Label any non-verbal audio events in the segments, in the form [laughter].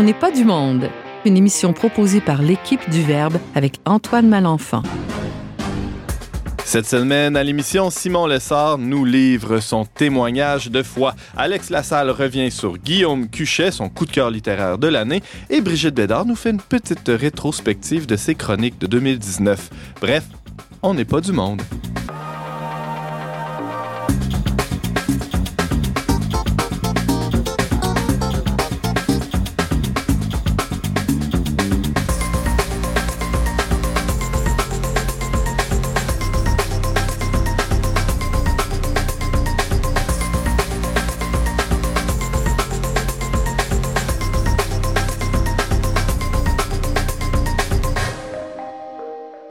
On n'est pas du monde, une émission proposée par l'équipe du Verbe avec Antoine Malenfant. Cette semaine, à l'émission, Simon Lessard nous livre son témoignage de foi. Alex Lassalle revient sur Guillaume Cuchet, son coup de cœur littéraire de l'année, et Brigitte Bédard nous fait une petite rétrospective de ses chroniques de 2019. Bref, on n'est pas du monde.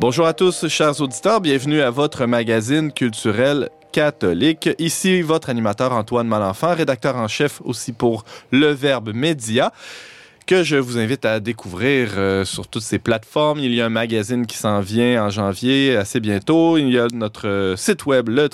Bonjour à tous, chers auditeurs. Bienvenue à votre magazine culturel catholique. Ici, votre animateur Antoine Malenfant, rédacteur en chef aussi pour Le Verbe Média que je vous invite à découvrir euh, sur toutes ces plateformes. Il y a un magazine qui s'en vient en janvier assez bientôt. Il y a notre euh, site web, le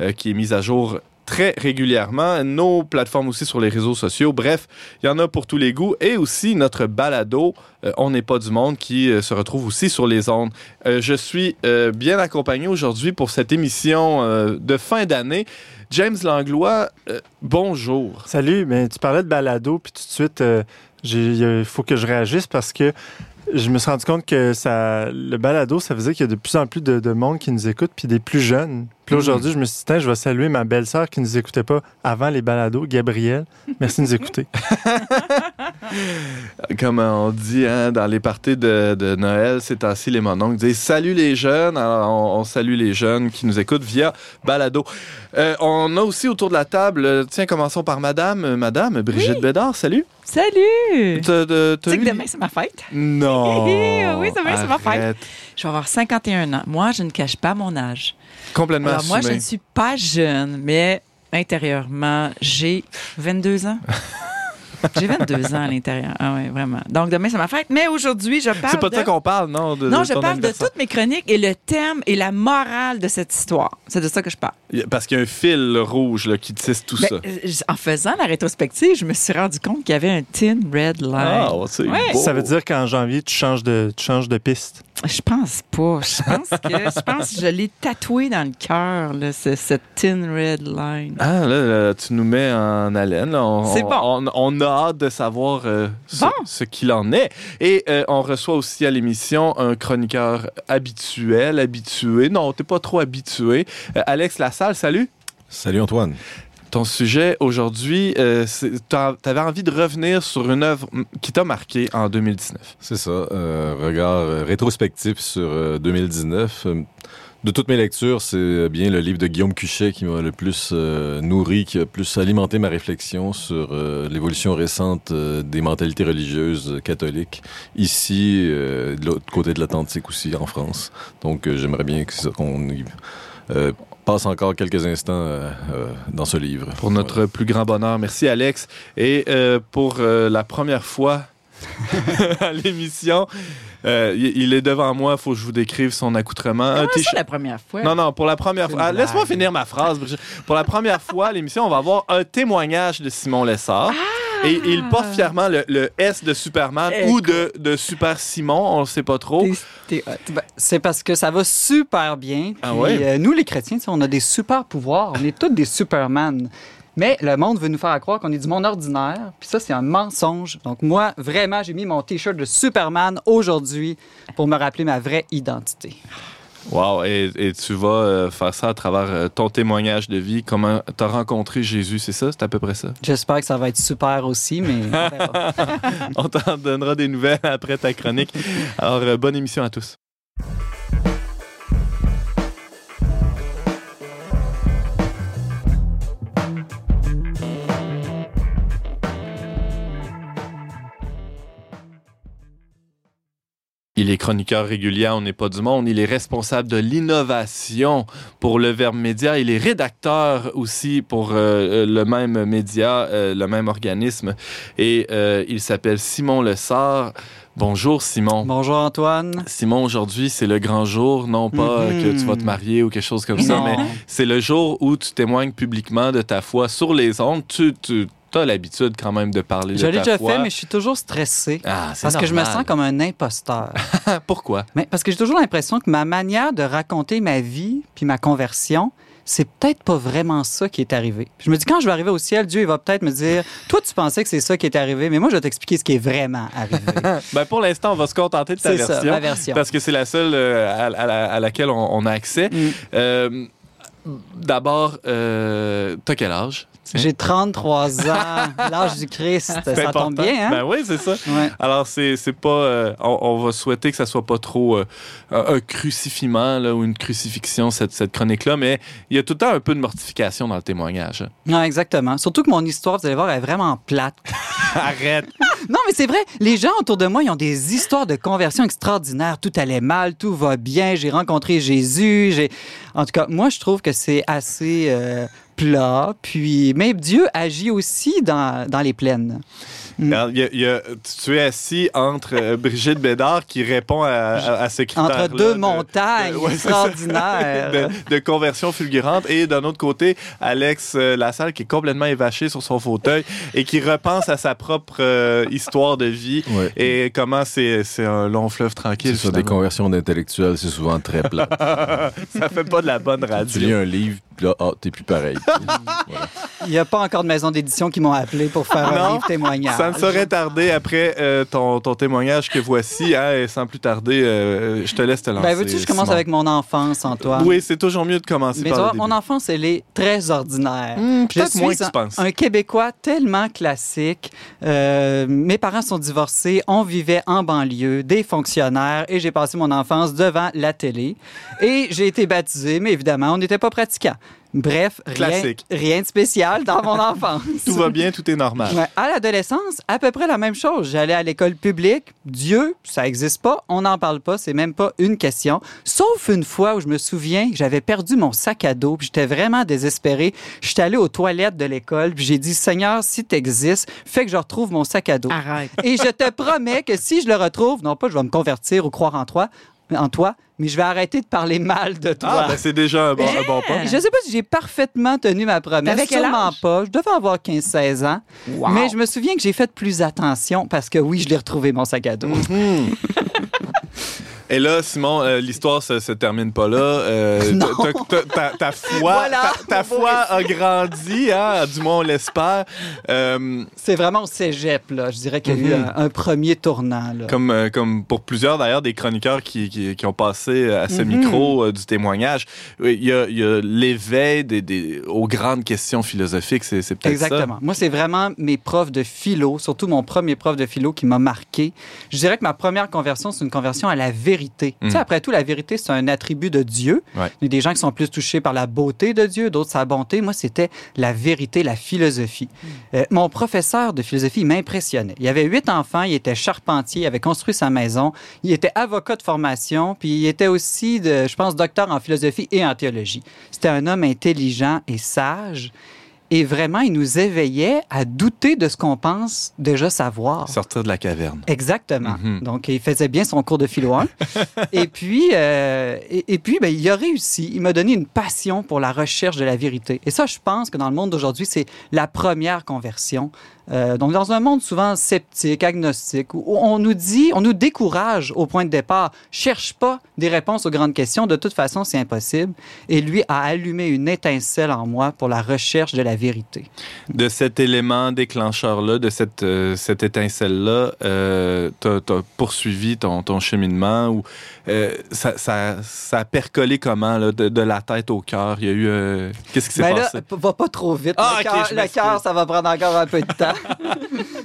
euh, qui est mis à jour très régulièrement. Nos plateformes aussi sur les réseaux sociaux. Bref, il y en a pour tous les goûts. Et aussi notre balado, euh, On n'est pas du monde, qui euh, se retrouve aussi sur les ondes. Euh, je suis bien accompagné aujourd'hui pour cette émission de fin d'année. James Langlois, bonjour. Salut, mais tu parlais de balado, puis tout de suite, il faut que je réagisse parce que je me suis rendu compte que ça, le balado, ça faisait qu'il y a de plus en plus de, monde qui nous écoute, puis des plus jeunes. Puis mm. aujourd'hui, je me suis dit, je vais saluer ma belle-sœur qui ne nous écoutait pas avant les balados, Gabrielle. Merci de nous écouter. [laughs] Comme on dit hein, dans les parties de, Noël, c'est ainsi les mononcles disent Salut les jeunes. Alors, on, salue les jeunes qui nous écoutent via balado. Euh, on a aussi autour de la table, tiens, commençons par Madame, Madame Brigitte Bédard. Salut. Salut! Tu sais que demain, c'est ma fête? [laughs] Non! [laughs] oui, demain, c'est ma fête. Je vais avoir 51 ans. Moi, je ne cache pas mon âge. Complètement Alors, moi, je ne suis pas jeune, mais intérieurement, j'ai 22 ans. [laughs] J'ai 22 ans à l'intérieur. Ah oui, vraiment. Donc, demain, c'est ma fête. Mais aujourd'hui, je parle. C'est pas de... ça qu'on parle, non? De, non, je parle de toutes mes chroniques et le thème et la morale de cette histoire. C'est de ça que je parle. Parce qu'il y a un fil rouge là, qui tisse tout ben, ça. Euh, en faisant la rétrospective, je me suis rendu compte qu'il y avait un thin red line. Ah, c'est ouais. Ça veut dire qu'en janvier, tu changes de, tu changes de piste. Je pense pas. Je pense que je pense que je l'ai tatoué dans le cœur, cette thin red line. Ah, là, tu nous mets en haleine. C'est bon. On, a hâte de savoir euh, ce, qu'il en est. Et euh, on reçoit aussi à l'émission un chroniqueur habituel, habitué. Non, t'es pas trop habitué. Euh, Alex Lassalle, salut. Salut Antoine. Ton sujet aujourd'hui, euh, tu avais envie de revenir sur une œuvre qui t'a marqué en 2019. C'est ça, euh, regard euh, rétrospectif sur 2019. De toutes mes lectures, c'est bien le livre de Guillaume Cuchet qui m'a le plus nourri, qui a plus alimenté ma réflexion sur l'évolution récente des mentalités religieuses catholiques, ici, de l'autre côté de l'Atlantique aussi, en France. Donc j'aimerais bien qu'on passe encore quelques instants euh, euh, dans ce livre. Pour notre plus grand bonheur. Merci, Alex. Et euh, pour la première fois [laughs] à l'émission, il est devant moi, il faut que je vous décrive son accoutrement. Comment ça, la première fois? Non, non, pour la première fois. Ah, laisse-moi finir ma phrase. Pour la première fois à l'émission, on va avoir un témoignage de Simon Lessard. Ah! Et il porte fièrement le, S de Superman ou de, de, Super Simon, on ne sait pas trop. Ben, c'est parce que ça va super bien. Ah puis, euh, nous, les chrétiens, on a des super pouvoirs. On est tous des Superman. Mais le monde veut nous faire croire qu'on est du monde ordinaire. Puis ça, c'est un mensonge. Donc moi, vraiment, j'ai mis mon T-shirt de Superman aujourd'hui pour me rappeler ma vraie identité. Wow, et, tu vas euh, faire ça à travers euh, ton témoignage de vie, comment tu as rencontré Jésus, c'est ça? C'est à peu près ça? J'espère que ça va être super aussi, mais on [laughs] t'en donnera des nouvelles après ta chronique. Alors, euh, bonne émission à tous. Il est chroniqueur régulier, on n'est pas du monde. Il est responsable de l'innovation pour le Verbe Média. Il est rédacteur aussi pour euh, euh, le même média, euh, le même organisme. Et il s'appelle Simon Lessard. Bonjour Simon. Bonjour Antoine. Simon, aujourd'hui, c'est le grand jour, non pas que tu vas te marier ou quelque chose comme ça, mais c'est le jour où tu témoignes publiquement de ta foi sur les ondes. Tu, tu as l'habitude quand même de parler Je de l'ai ta déjà foi. fait, mais je suis toujours stressé. Ah, c'est Parce que je me sens comme un imposteur. [laughs] Pourquoi? Mais parce que j'ai toujours l'impression que ma manière de raconter ma vie puis ma conversion, c'est peut-être pas vraiment ça qui est arrivé. Puis je me dis, quand je vais arriver au ciel, Dieu il va peut-être me dire, [laughs] toi, tu pensais que c'est ça qui est arrivé, mais moi, je vais t'expliquer ce qui est vraiment arrivé. [laughs] Ben, pour l'instant, on va se contenter de ta ça, version. ma version. Parce que c'est la seule euh, à, à la- à laquelle on, on a accès. Mm. Euh, D'abord, euh, t'as quel âge? J'ai 33 ans, [laughs] l'âge du Christ. Ça important. tombe bien, hein? Ben oui, c'est ça. Ouais. Alors, c'est c'est pas. euh, on, on va souhaiter que ça soit pas trop euh, un crucifiement là, ou une crucifixion, cette, cette chronique-là, mais il y a tout le temps un peu de mortification dans le témoignage. Ouais, exactement. Surtout que mon histoire, vous allez voir, elle est vraiment plate. [laughs] Arrête! [laughs] Non, mais c'est vrai, les gens autour de moi, ils ont des histoires de conversion extraordinaires. Tout allait mal, tout va bien, j'ai rencontré Jésus. J'ai... En tout cas, moi, je trouve que c'est assez euh, plat. Puis, mais Dieu agit aussi dans, dans les plaines. Y a- y a- tu es assis entre euh, Brigitte Bédard qui répond à, à, à ce critère Entre deux montagnes ouais, ça. extraordinaires. [laughs] de, de conversion fulgurante et d'un autre côté Alex euh, Lassalle qui est complètement évaché sur son fauteuil et qui repense à sa propre euh, histoire de vie Ouais. et comment c'est c'est un long fleuve tranquille C'est ça, des conversions d'intellectuels, c'est souvent très plat. [laughs] ça fait pas de la bonne tu lis radio un livre, puis là, ah, t'es plus pareil. [laughs] Il n'y a pas encore de maison d'édition qui m'ont appelé pour faire un livre témoignage. ça ne saurait tarder après euh, ton, ton témoignage que voici hein, et sans plus tarder euh, je te laisse te lancer Ben, veux-tu que je commence Simon. avec mon enfance, Antoine? oui c'est toujours mieux de commencer Mais tu par le début. mon enfance, elle est très ordinaire. Hmm, Je peut-être moins que suis tu penses un, un Québécois tellement classique. Euh, mes parents sont divorcés, on vivait en banlieue, des fonctionnaires, et j'ai passé mon enfance devant la télé. Et j'ai été baptisé, mais évidemment, on n'était pas pratiquant. Bref, rien, Classique. rien de spécial dans mon [laughs] enfance. tout va bien tout est normal Ouais, à l'adolescence, à peu près la même chose. J'allais à l'école publique. Dieu, ça n'existe pas. On n'en parle pas. C'est même pas une question. Sauf une fois où je me souviens que j'avais perdu mon sac à dos. J'étais vraiment désespéré. J'étais allé aux toilettes de l'école. Puis j'ai dit, Seigneur, si tu existes, fais que je retrouve mon sac à dos. Arrête. Et je te promets que si je le retrouve, non pas je vais me convertir ou croire en toi, en toi, mais je vais arrêter de parler mal de toi. ah ben c'est déjà un bon, un bon point Je sais pas si j'ai parfaitement tenu ma promesse. Sûrement âge? pas. Je devais avoir 15-16 ans. Mais je me souviens que j'ai fait plus attention parce que oui, je l'ai retrouvé, mon sac à dos. Mhm. [laughs] Et là, Simon, euh, l'histoire se, se termine pas là. Euh, [laughs] Non. ta, ta foi, Voilà. ta, foi a grandi, hein, du moins on l'espère. Euh, C'est vraiment au cégep, là. Je dirais qu'il y a eu Mhm. un, un premier tournant, là. comme, comme pour plusieurs d'ailleurs des chroniqueurs qui, qui, qui ont passé à ce Mhm. micro du témoignage, il y a, l'éveil des, des, aux grandes questions philosophiques, c'est, c'est peut-être Exactement. Moi, c'est vraiment mes profs de philo, surtout mon premier prof de philo qui m'a marqué. Je dirais que ma première conversion, c'est une conversion à la vérité. Tu sais, après tout, la vérité, c'est un attribut de Dieu. Ouais. Il y a des gens qui sont plus touchés par la beauté de Dieu, d'autres sa bonté. Moi, c'était la vérité, la philosophie. Euh, mon professeur de philosophie, il m'impressionnait. Il avait huit enfants, il était charpentier, il avait construit sa maison, il était avocat de formation, puis il était aussi, de, je pense, docteur en philosophie et en théologie. C'était un homme intelligent et sage. Et vraiment, il nous éveillait à douter de ce qu'on pense déjà savoir. Sortir de la caverne. Exactement. Mhm. Donc, il faisait bien son cours de philo 1. [laughs] et puis, euh, et, et puis ben, il a réussi. Il m'a donné une passion pour la recherche de la vérité. Et ça, je pense que dans le monde d'aujourd'hui, c'est la première conversion. Euh, donc, dans un monde souvent sceptique, agnostique, où on nous dit, on nous décourage au point de départ, cherche pas des réponses aux grandes questions, de toute façon, c'est impossible. Et lui a allumé une étincelle en moi pour la recherche de la vérité. De cet élément déclencheur-là, de cette, euh, cette étincelle-là, euh, t'as as poursuivi ton, ton cheminement ou euh, ça, ça, ça a percolé comment, là, de, de la tête au cœur? Il y a eu... Qu'est-ce qui s'est Ben là, passé? p- va pas trop vite. Ah, le cœur, ça va prendre encore un peu de temps.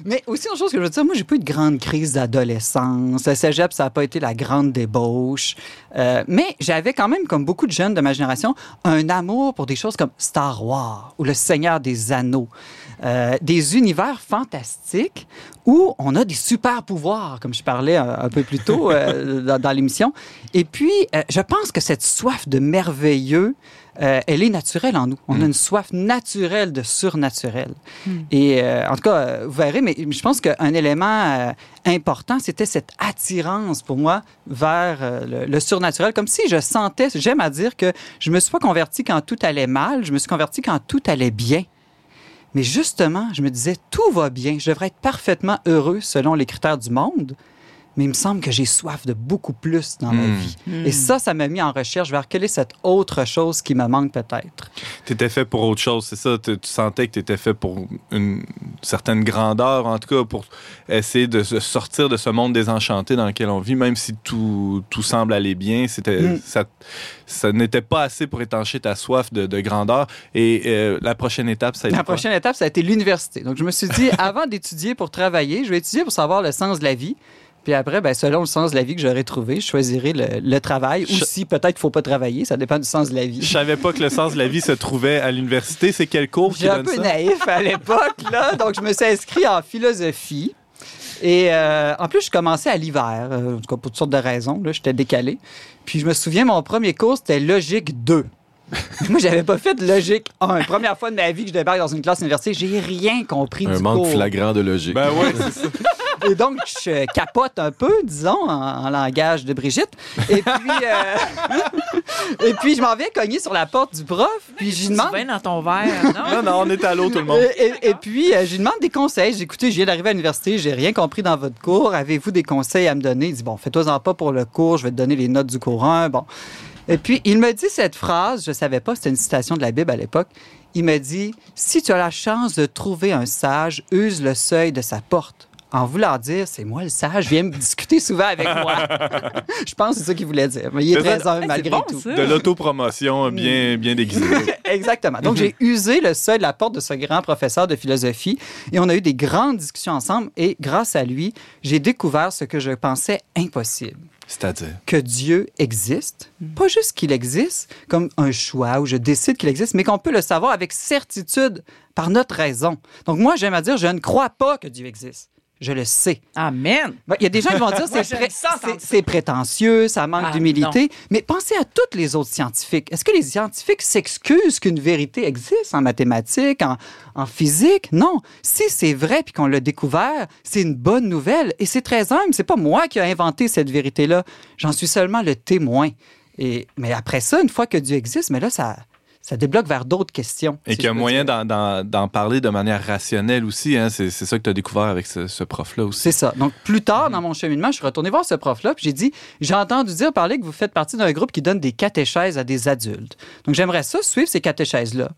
Mais aussi, une chose que je veux dire, moi, j'ai pas eu de grande crise d'adolescence. Le cégep, ça n'a pas été la grande débauche. Euh, mais j'avais quand même, comme beaucoup de jeunes de ma génération, un amour pour des choses comme Star Wars ou Le Seigneur des Anneaux. Euh, des univers fantastiques où on a des super pouvoirs, comme je parlais un, peu plus tôt euh, dans, l'émission. Et puis, je pense que cette soif de merveilleux, euh, elle est naturelle en nous. On a une soif naturelle de surnaturel. Et euh, en tout cas, euh, vous verrez, mais je pense qu'un élément euh, important, c'était cette attirance pour moi vers euh, le, le surnaturel, comme si je sentais, j'aime à dire que je me suis pas converti quand tout allait mal, je me suis converti quand tout allait bien. Mais justement, je me disais, tout va bien, je devrais être parfaitement heureux selon les critères du monde. Mais il me semble que j'ai soif de beaucoup plus dans ma Hmm. vie. Hmm. Et ça, ça m'a mis en recherche vers quelle est cette autre chose qui me manque peut-être. Tu étais fait pour autre chose, c'est ça? Tu, tu sentais que tu étais fait pour une certaine grandeur, en tout cas, pour essayer de sortir de ce monde désenchanté dans lequel on vit, même si tout, tout semble aller bien. C'était, Mm. ça, ça n'était pas assez pour étancher ta soif de, de grandeur. Et euh, la prochaine étape, ça a été La quoi? prochaine étape, ça a été l'université. Donc, je me suis dit, [laughs] avant d'étudier pour travailler, je vais étudier pour savoir le sens de la vie. Puis après, ben, selon le sens de la vie que j'aurai trouvé, je choisirai le, le travail. Ou Je- si peut-être qu'il ne faut pas travailler, ça dépend du sens de la Je vie. savais pas que le sens de la vie se trouvait à l'université. C'est quel cours qui J'étais un donne peu ça? naïf à l'époque, là. Donc, je me suis inscrit en philosophie. Et euh, en plus, je commençais à l'hiver, euh, en tout cas pour toutes sortes de raisons. Là, j'étais décalé. Puis je me souviens, mon premier cours, c'était logique 2. [laughs] Moi, j'avais pas fait de logique 1. Première fois de ma vie que je débarque dans une classe universitaire, j'ai rien compris Un du manque cours. flagrant de logique. Ben ouais, c'est ça. Et donc, je capote un peu, disons, en, en langage de Brigitte. Et puis, euh, [laughs] et puis je m'en vais cogner sur la porte du prof, puis je lui Tu demande... vin dans ton verre, non? Non, non, on est à l'eau, tout le monde. Et, et- et puis, euh, je lui demande des conseils. J'ai écouté, je viens d'arriver à l'université, j'ai rien compris dans votre cours. Avez-vous des conseils à me donner? Il dit, bon, fais-toi-en pas pour le cours, je vais te donner les notes du cours 1. Bon. Et puis, il me dit cette phrase, je savais pas, c'était une citation de la Bible à l'époque. Il me dit, si tu as la chance de trouver un sage, use le seuil de sa porte. En voulant dire, c'est moi le sage, viens me discuter souvent avec moi. [laughs] je pense que c'est ça qu'il voulait dire. Mais il est très humble malgré bon, tout. ça. De l'autopromotion bien, bien déguisée. [laughs] Exactement. Donc, j'ai usé le seuil de la porte de ce grand professeur de philosophie et on a eu des grandes discussions ensemble et grâce à lui, j'ai découvert ce que je pensais impossible. C'est-à-dire? Que Dieu existe. Pas juste qu'il existe comme un choix où je décide qu'il existe, mais qu'on peut le savoir avec certitude par notre raison. Donc, moi, j'aime à dire, je ne crois pas que Dieu existe. Je le sais. Amen. Ben, Il y a des gens qui vont dire [laughs] pré- c'est- c'est prétentieux, ça manque Ah, d'humilité. Mais pensez à tous les autres scientifiques. Est-ce que les scientifiques s'excusent qu'une vérité existe en mathématiques, en, en physique? Non. Si c'est vrai puis qu'on l'a découvert, c'est une bonne nouvelle. Et c'est très humble. C'est pas moi qui ai inventé cette vérité-là. J'en suis seulement le témoin. Et, mais après ça, une fois que Dieu existe, mais là, ça, ça débloque vers d'autres questions. Et si qu'il y a moyen d'en- parler de manière rationnelle aussi. Hein? C'est c'est ça que tu as découvert avec ce, ce prof-là aussi. C'est ça. Donc, plus tard dans mon cheminement, je suis retourné voir ce prof-là, puis j'ai dit J'ai entendu dire parler que vous faites partie d'un groupe qui donne des catéchèses à des adultes. Donc, j'aimerais ça, suivre ces catéchèses-là.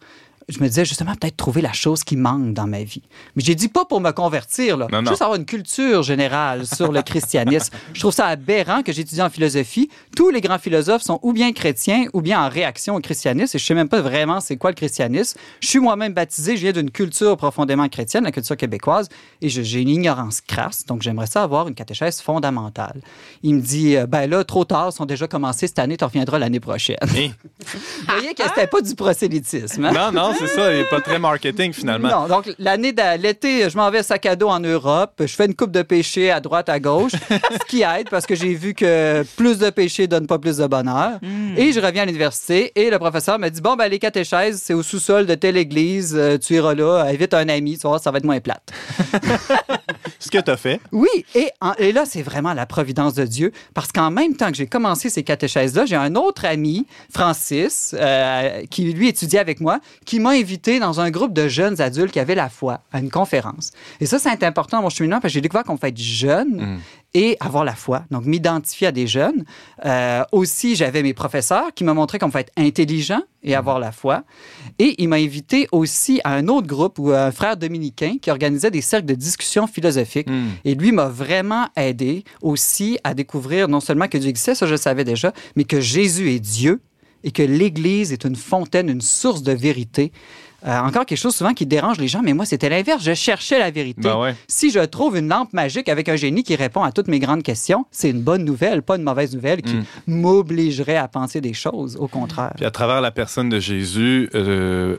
Je me disais justement peut-être trouver la chose qui manque dans ma vie. Mais j'ai dit pas pour me convertir, là. Non, non. juste avoir une culture générale sur le christianisme. [laughs] Je trouve ça aberrant que j'étudie en philosophie. Tous les grands philosophes sont ou bien chrétiens ou bien en réaction au christianisme. Et je sais même pas vraiment c'est quoi le christianisme. Je suis moi-même baptisé, je viens d'une culture profondément chrétienne, la culture québécoise, et j'ai une ignorance crasse. Donc j'aimerais ça avoir une catéchèse fondamentale. Il me dit, euh, ben là, trop tard, ils sont déjà commencés cette année, tu reviendras l'année prochaine. Hein? [laughs] Vous voyez que c'était pas du prosélytisme. hein? Non, non, c'est ça. Il n'est pas très marketing finalement. Non, donc l'année l'été, je m'en vais sac à dos en Europe. Je fais une coupe de péché à droite, à gauche, [laughs] ce qui aide parce que j'ai vu que plus de péché donne pas plus de bonheur. Et je reviens à l'université et le professeur m'a dit bon ben les catéchèses c'est au sous-sol de telle église, euh, tu iras là, invite un ami, tu vas voir ça va être moins plate. [laughs] Ce que tu as fait. Oui, et, en- et là, c'est vraiment la providence de Dieu, parce qu'en même temps que j'ai commencé ces catéchèses-là, j'ai un autre ami, Francis, euh, qui lui étudiait avec moi, qui m'a invité dans un groupe de jeunes adultes qui avaient la foi à une conférence. Et ça, c'est important dans mon cheminement, parce que j'ai découvert qu'on fait être jeune et avoir la foi, donc m'identifier à des jeunes. Euh, aussi, j'avais mes professeurs qui m'ont montré qu'on fait être intelligent et avoir la foi. Et il m'a invité aussi à un autre groupe, où un frère dominicain qui organisait des cercles de discussion philosophique. Hmm. Et lui m'a vraiment aidé aussi à découvrir non seulement que Dieu existait, ça je le savais déjà, mais que Jésus est Dieu et que l'Église est une fontaine, une source de vérité. Euh, encore quelque chose souvent qui dérange les gens, mais moi c'était l'inverse. Je cherchais la vérité. Ben ouais. Si je trouve une lampe magique avec un génie qui répond à toutes mes grandes questions, c'est une bonne nouvelle, pas une mauvaise nouvelle qui Mm. m'obligerait à penser des choses. Au contraire. Puis à travers la personne de Jésus, euh,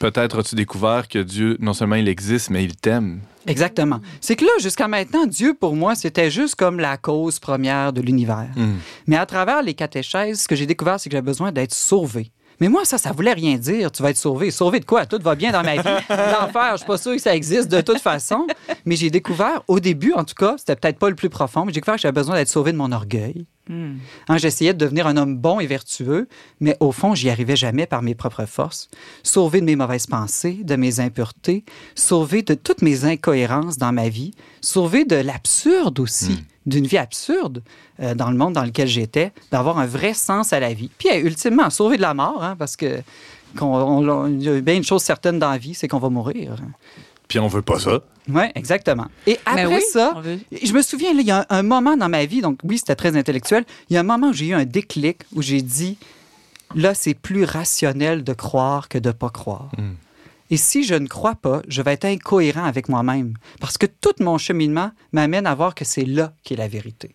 peut-être as-tu découvert que Dieu, non seulement il existe, mais il t'aime. Exactement. C'est que là, jusqu'à maintenant, Dieu, pour moi, c'était juste comme la cause première de l'univers. Hmm. Mais à travers les catéchèses, ce que j'ai découvert, c'est que j'ai besoin d'être sauvé. Mais moi, ça, ça voulait rien dire. Tu vas être sauvé. Sauvé de quoi? Tout va bien dans ma vie. [laughs] L'enfer, je suis pas sûr que ça existe de toute façon. Mais j'ai découvert, au début, en tout cas, c'était peut-être pas le plus profond, mais j'ai découvert que j'avais besoin d'être sauvé de mon orgueil. Hmm. Hein, J'essayais de devenir un homme bon et vertueux, mais au fond, j'y arrivais jamais par mes propres forces. Sauvé de mes mauvaises pensées, de mes impuretés, sauvé de toutes mes incohérences dans ma vie, sauvé de l'absurde aussi, d'une vie absurde euh, dans le monde dans lequel j'étais, d'avoir un vrai sens à la vie. Puis, ultimement, sauvé de la mort, hein, parce que qu'on- il y a bien une chose certaine dans la vie, c'est qu'on va mourir. Puis on veut pas ça. Oui, exactement. Et Mais après oui, ça, je me souviens, là, il y a un, un moment dans ma vie, donc oui, c'était très intellectuel, il y a un moment où j'ai eu un déclic, où j'ai dit, là, c'est plus rationnel de croire que de ne pas croire. Mm. Et si je ne crois pas, je vais être incohérent avec moi-même, parce que tout mon cheminement m'amène à voir que c'est là qu'est la vérité.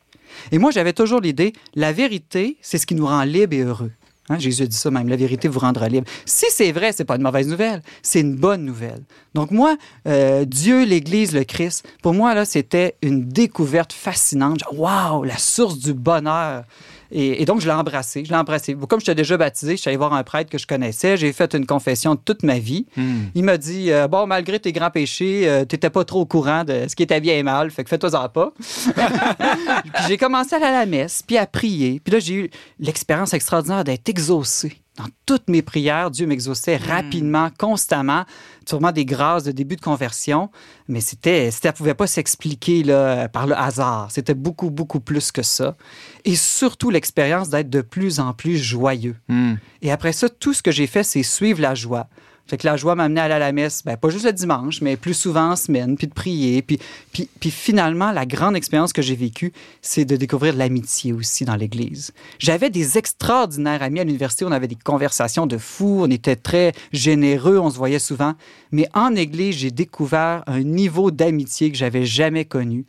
Et moi, j'avais toujours l'idée, la vérité, c'est ce qui nous rend libres et heureux. Hein, Jésus dit ça même, la vérité vous rendra libre. Si c'est vrai, c'est pas une mauvaise nouvelle, c'est une bonne nouvelle. Donc moi, euh, Dieu, l'Église, le Christ, pour moi là, c'était une découverte fascinante. Waouh, la source du bonheur. Et, et donc je l'ai embrassé, je l'ai embrassé. Comme j'étais déjà baptisé, je suis allé voir un prêtre que je connaissais, j'ai fait une confession toute ma vie. Il m'a dit euh, bon, malgré tes grands péchés, euh, t'étais pas trop au courant de ce qui était bien et mal, fait que fais-toi-en pas. [laughs] Puis j'ai commencé à aller à la messe, puis à prier. Puis là, j'ai eu l'expérience extraordinaire d'être exaucé. Dans toutes mes prières, Dieu m'exauçait rapidement, constamment. Sûrement des grâces de début de conversion, mais c'était, ça ne pouvait pas s'expliquer là, par le hasard. C'était beaucoup, beaucoup plus que ça. Et surtout l'expérience d'être de plus en plus joyeux. Hmm. Et après ça, tout ce que j'ai fait, c'est suivre la joie. Fait que la joie m'a amené à aller à la messe, ben, pas juste le dimanche, mais plus souvent en semaine, puis de prier. Puis, puis, puis finalement, la grande expérience que j'ai vécue, c'est de découvrir l'amitié aussi dans l'Église. J'avais des extraordinaires amis à l'université, on avait des conversations de fous, on était très généreux, on se voyait souvent. Mais en Église, j'ai découvert un niveau d'amitié que j'avais jamais connu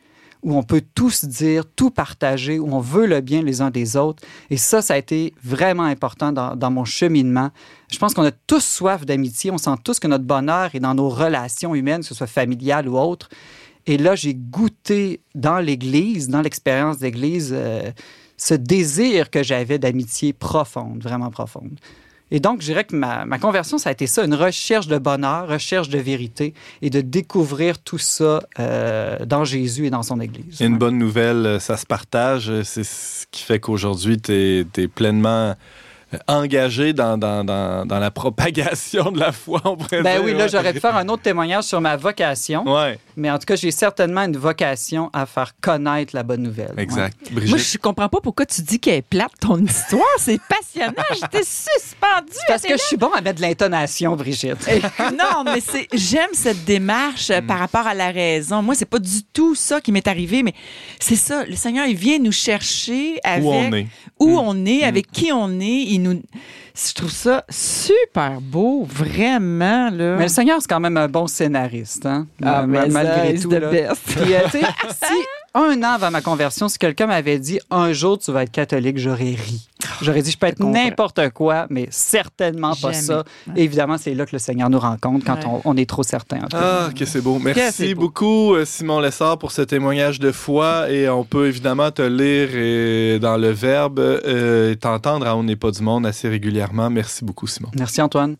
où on peut tout se dire, tout partager, où on veut le bien les uns des autres. Et ça, ça a été vraiment important dans, mon cheminement. Je pense qu'on a tous soif d'amitié. On sent tous que notre bonheur est dans nos relations humaines, que ce soit familiales ou autres. Et là, j'ai goûté dans l'Église, dans l'expérience d'Église, euh, ce désir que j'avais d'amitié profonde, vraiment profonde. Et donc, je dirais que ma, ma conversion, ça a été ça, une recherche de bonheur, recherche de vérité et de découvrir tout ça euh, dans Jésus et dans son Église. Une Ouais. bonne nouvelle, euh, ça se partage. euh, C'est ce qui fait qu'aujourd'hui, tu es, pleinement engagé dans, dans, dans, dans la propagation de la foi, on pourrait Ben dire, oui, là, ouais. j'aurais pu faire un autre témoignage sur ma vocation, Ouais, mais en tout cas, j'ai certainement une vocation à faire connaître la bonne nouvelle. exact. Moi, Brigitte, je comprends pas pourquoi tu dis qu'elle est plate, ton histoire. C'est passionnant. J'étais suspendue. Parce que je suis bon à mettre de l'intonation, Brigitte. non, mais c'est j'aime cette démarche euh, par rapport à la raison. Moi, c'est pas du tout ça qui m'est arrivé, mais c'est ça. Le Seigneur, il vient nous chercher avec où on est. où Mm. on est, avec qui on est. Il nous, je trouve ça super beau, vraiment là. Mais le Seigneur, c'est quand même un bon scénariste, hein? Ah, Ma- mais malgré ça, tout. the là. best. Puis, tu sais, si [laughs] un an avant ma conversion, si quelqu'un m'avait dit un jour tu vas être catholique, j'aurais ri. J'aurais dit je peux être n'importe quoi, mais certainement pas Jamais. ça. Et évidemment, c'est là que le Seigneur nous rencontre quand Ouais. on, on est trop certain. Ah, que c'est beau. Merci c'est beau. beaucoup, euh, Simon Lessard, pour ce témoignage de foi. Et on peut évidemment te lire et, dans le Verbe euh, et t'entendre à On n'est pas du monde assez régulièrement. Merci beaucoup, Simon. Merci Antoine.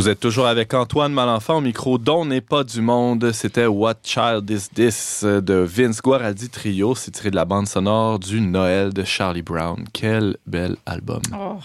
Vous êtes toujours avec Antoine Malenfant au micro dont n'est pas du monde. C'était What Child Is This de Vince Guaraldi Trio. C'est tiré de la bande sonore du Noël de Charlie Brown. Quel bel album. Oh.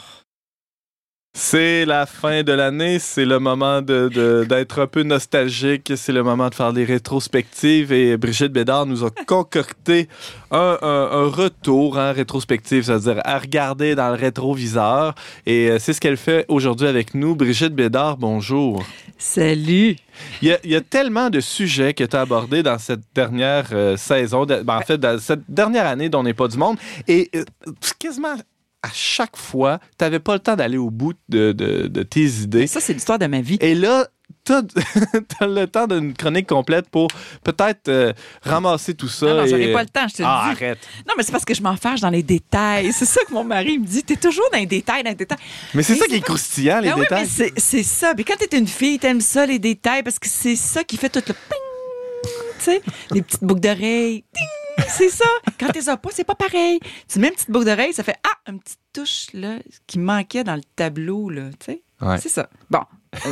C'est la fin de l'année, c'est le moment de- de- d'être un peu nostalgique, c'est le moment de faire des rétrospectives et Brigitte Bédard nous a concocté un, un- un retour en rétrospective, c'est-à-dire à regarder dans le rétroviseur et euh, c'est ce qu'elle fait aujourd'hui avec nous. Brigitte Bédard, bonjour. Salut. Il y a, il y a tellement de sujets que tu as abordés dans cette dernière euh, saison, de- ben, en fait, dans cette dernière année dont n'est pas du monde. Et euh, quasiment à chaque fois, tu n'avais pas le temps d'aller au bout de, de- de tes idées. Ça, c'est l'histoire de ma vie. Et là, tu as, [laughs] le temps d'une chronique complète pour peut-être euh, ramasser tout ça. non, non, et- pas le temps, je te Ah, le dis. arrête. Non, mais c'est parce que je m'en fâche dans les détails. C'est ça que mon mari me dit. T'es toujours dans les détails, dans les détails. Mais c'est ça qui est croustillant, les Ben détails. c'est- c'est ça. Puis quand t'es une fille, t'aimes ça, les détails, parce que c'est ça qui fait tout le ping, tu sais, les petites boucles d'oreilles. Ting! C'est ça. Quand t'es as pas, c'est pas pareil. Tu mets une petite boucle d'oreille, ça fait Ah, une petite touche là, qui manquait dans le tableau, là, tu sais. Ouais. C'est ça. Bon. [laughs]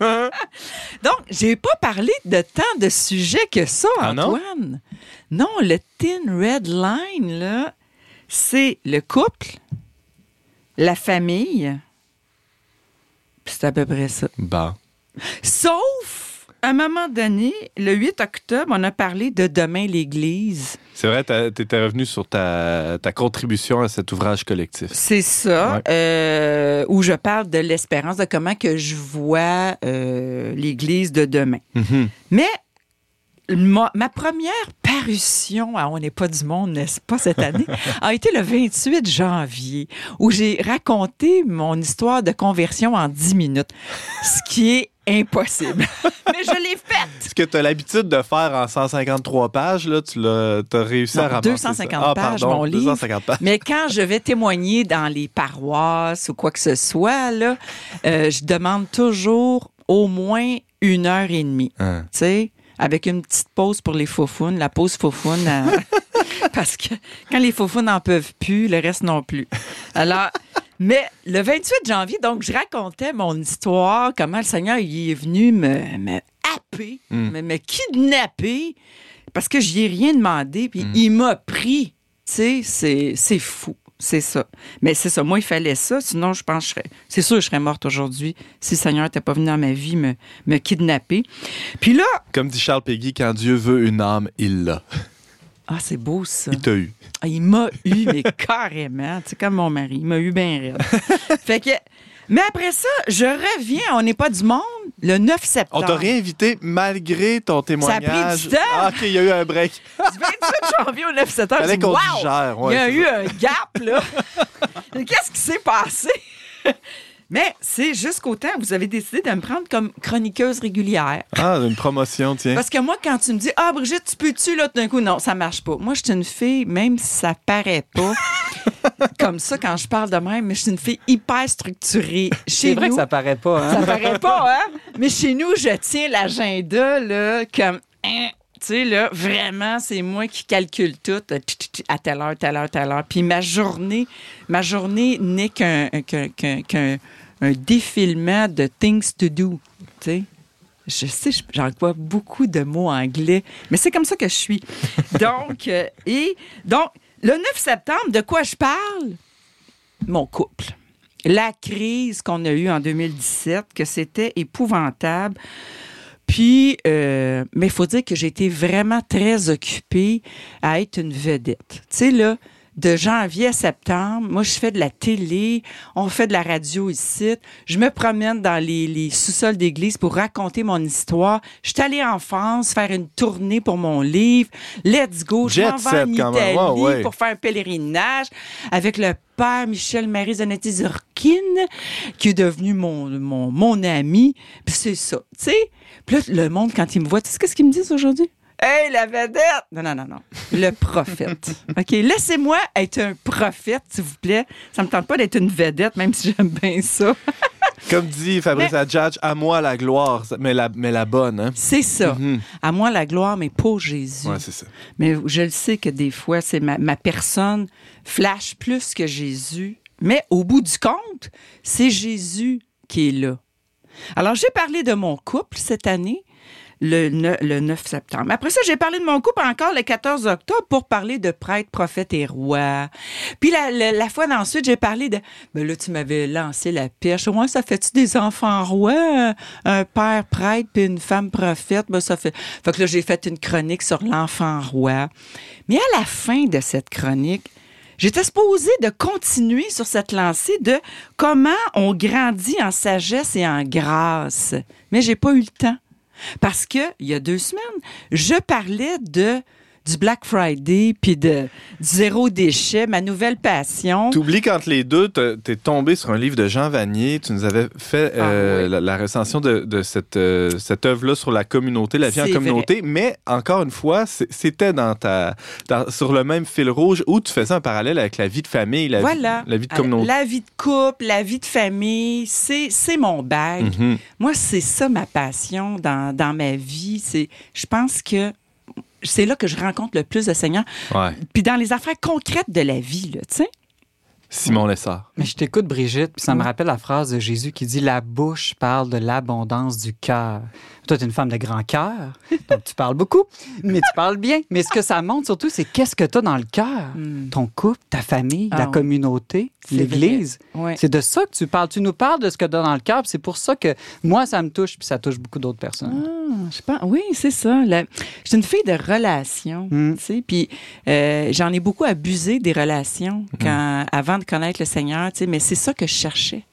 Donc, j'ai pas parlé de tant de sujets que ça, Ah non? Antoine. Non, le Thin Red Line, là, c'est le couple, la famille, puis c'est à peu près ça. Bon. Sauf, un moment donné, le 8 octobre, on a parlé de Demain l'Église. C'est vrai, tu étais revenu sur ta, ta contribution à cet ouvrage collectif. C'est ça, Ouais. euh, où je parle de l'espérance, de comment que je vois euh, l'Église de demain. Mhm. Mais ma, ma première parution à On n'est pas du monde, n'est-ce pas, cette année, [laughs] a été le 28 janvier, où j'ai raconté mon histoire de conversion en 10 minutes, ce qui est impossible. [laughs] Mais je l'ai faite. Ce que tu as l'habitude de faire en 153 pages, là, tu as réussi Non, à ramasser 250 ça. Ah, pages, pardon, mon livre. 250 pages. Mais quand je vais témoigner dans les paroisses ou quoi que ce soit, là, euh, je demande toujours au moins une heure et demie. Hein. tu sais, avec une petite pause pour les faufounes, la pause faufoune, euh, [laughs] parce que quand les faufounes n'en peuvent plus, le reste non plus. Alors, mais le 28 janvier, donc, je racontais mon histoire, comment le Seigneur il est venu me, me happer, Mm. me, me kidnapper, parce que j'y ai rien demandé, puis Mm. il m'a pris. Tu sais, c'est- fou. C'est ça. Mais c'est ça. Moi, il fallait ça. Sinon, je pense que. C'est sûr que je serais morte aujourd'hui si le Seigneur n'était pas venu dans ma vie me, me kidnapper. Puis là, Comme dit Charles Péguy, quand Dieu veut une âme, il l'a. Ah, c'est beau ça. Il t'a eu. Ah, il m'a eu, mais [laughs] carrément. Tu sais, comme mon mari. Il m'a eu bien raide. [laughs] fait que. Mais après ça, je reviens, on n'est pas du monde, le 9 On septembre. t'a réinvité malgré ton témoignage. du temps. Ah, OK, il y a eu un break. Du 28 janvier au 9 septembre. Fallait je dis, qu'on wow! digère. Il y a c'est eu ça. un gap, là. [laughs] Qu'est-ce qui s'est passé? Mais c'est jusqu'au temps où vous avez décidé de me prendre comme chroniqueuse régulière. Ah, une promotion, tiens. Parce que moi, quand tu me dis Ah, Brigitte, tu peux-tu, là, tout d'un coup, non, ça marche pas. Moi, je suis une fille, même si ça paraît pas [laughs] comme ça quand je parle de même, mais je suis une fille hyper structurée. Chez C'est vrai nous, que ça paraît pas, hein? ça paraît pas, hein? Mais chez nous, je tiens l'agenda, là, comme. hein, tu sais, là, vraiment, c'est moi qui calcule tout euh, à telle heure, telle heure, telle heure. Puis ma journée, ma journée n'est qu'un- un défilement de things to do. Tu sais? Je sais, je- j'emploie beaucoup de mots anglais, mais c'est comme ça que je suis. [laughs] Donc, euh, et donc, le 9 septembre, de quoi je parle? Mon couple. La crise qu'on a eue en 2017, que c'était épouvantable. Puis, euh, mais il faut dire que j'ai été vraiment très occupée à être une vedette. Tu sais, là, de janvier à septembre, moi, je fais de la télé, on fait de la radio ici. Je me promène dans les, les sous-sols d'église pour raconter mon histoire. Je suis allée en France faire une tournée pour mon livre. Let's go. Je m'en vais en. Italie ouais. pour faire un pèlerinage avec le père Michel Marie Zanetti Zurkin, qui est devenu mon, mon, mon ami. Puis c'est ça, tu sais. Puis là, le monde, quand il me voit, tu sais qu'est-ce qu'ils me disent aujourd'hui? Hey, la vedette! Non, non, non, non. Le prophète. [laughs] OK, laissez-moi être un prophète, s'il vous plaît. Ça me tente pas d'être une vedette, même si j'aime bien ça. [laughs] Comme dit Fabrice Adjadj, à moi la gloire, mais la, mais la bonne. Hein? C'est ça. Mhm. À moi, la gloire, mais pas Jésus. Ouais, c'est ça. Mais je le sais que des fois, c'est ma, ma personne flash plus que Jésus. Mais au bout du compte, c'est Jésus qui est là. Alors, j'ai parlé de mon couple cette année. Le, le 9 septembre. Après ça, j'ai parlé de mon couple encore le 14 octobre pour parler de prêtre, prophète et roi. Puis la, fois d'ensuite, j'ai parlé de... Ben là, tu m'avais lancé la pêche. Ouais, ça fait-tu des enfants rois? Un père prêtre puis une femme prophète? Ben ça fait... Fait que là, j'ai fait une chronique sur l'enfant roi. Mais à la fin de cette chronique, J'étais supposée de continuer sur cette lancée de comment on grandit en sagesse et en grâce. Mais j'ai pas eu le temps. Parce que, il y a deux semaines, je parlais de du Black Friday puis de du zéro déchet, ma nouvelle passion. T'oublies qu'entre les deux, t'es tombé sur un livre de Jean Vanier. Tu nous avais fait euh, Ah oui. la, la recension de, de cette, euh, cette œuvre-là sur la communauté, la vie en communauté. Mais encore une fois, c'était dans ta, dans- sur le même fil rouge où tu faisais un parallèle avec la vie de famille, la, voilà. vie, la vie de communauté. La vie de couple, la vie de famille, c'est c'est mon bag. Mhm. Moi, c'est ça ma passion dans, dans ma vie. C'est, je pense que c'est là que je rencontre le plus de Seigneur. Ouais. Puis dans les affaires concrètes de la vie, là, tu sais. Simon Lessard. Mais je t'écoute, Brigitte, puis ça me rappelle la phrase de Jésus qui dit La bouche parle de l'abondance du cœur. Toi, tu es une femme de grand cœur, donc tu parles beaucoup, mais tu parles bien. Mais ce que ça montre surtout, c'est qu'est-ce que tu as dans le cœur? Hmm. Ton couple, ta famille, Ah la oui. communauté, l'Église. C'est de ça que tu parles. Tu nous parles de ce que tu as dans le cœur, c'est pour ça que moi, ça me touche, puis ça touche beaucoup d'autres personnes. Ah, je pense, oui, c'est ça. La- Je suis une fille de relations, Mm. tu sais, puis euh, j'en ai beaucoup abusé des relations quand, avant de connaître le Seigneur, tu sais, mais c'est ça que je cherchais.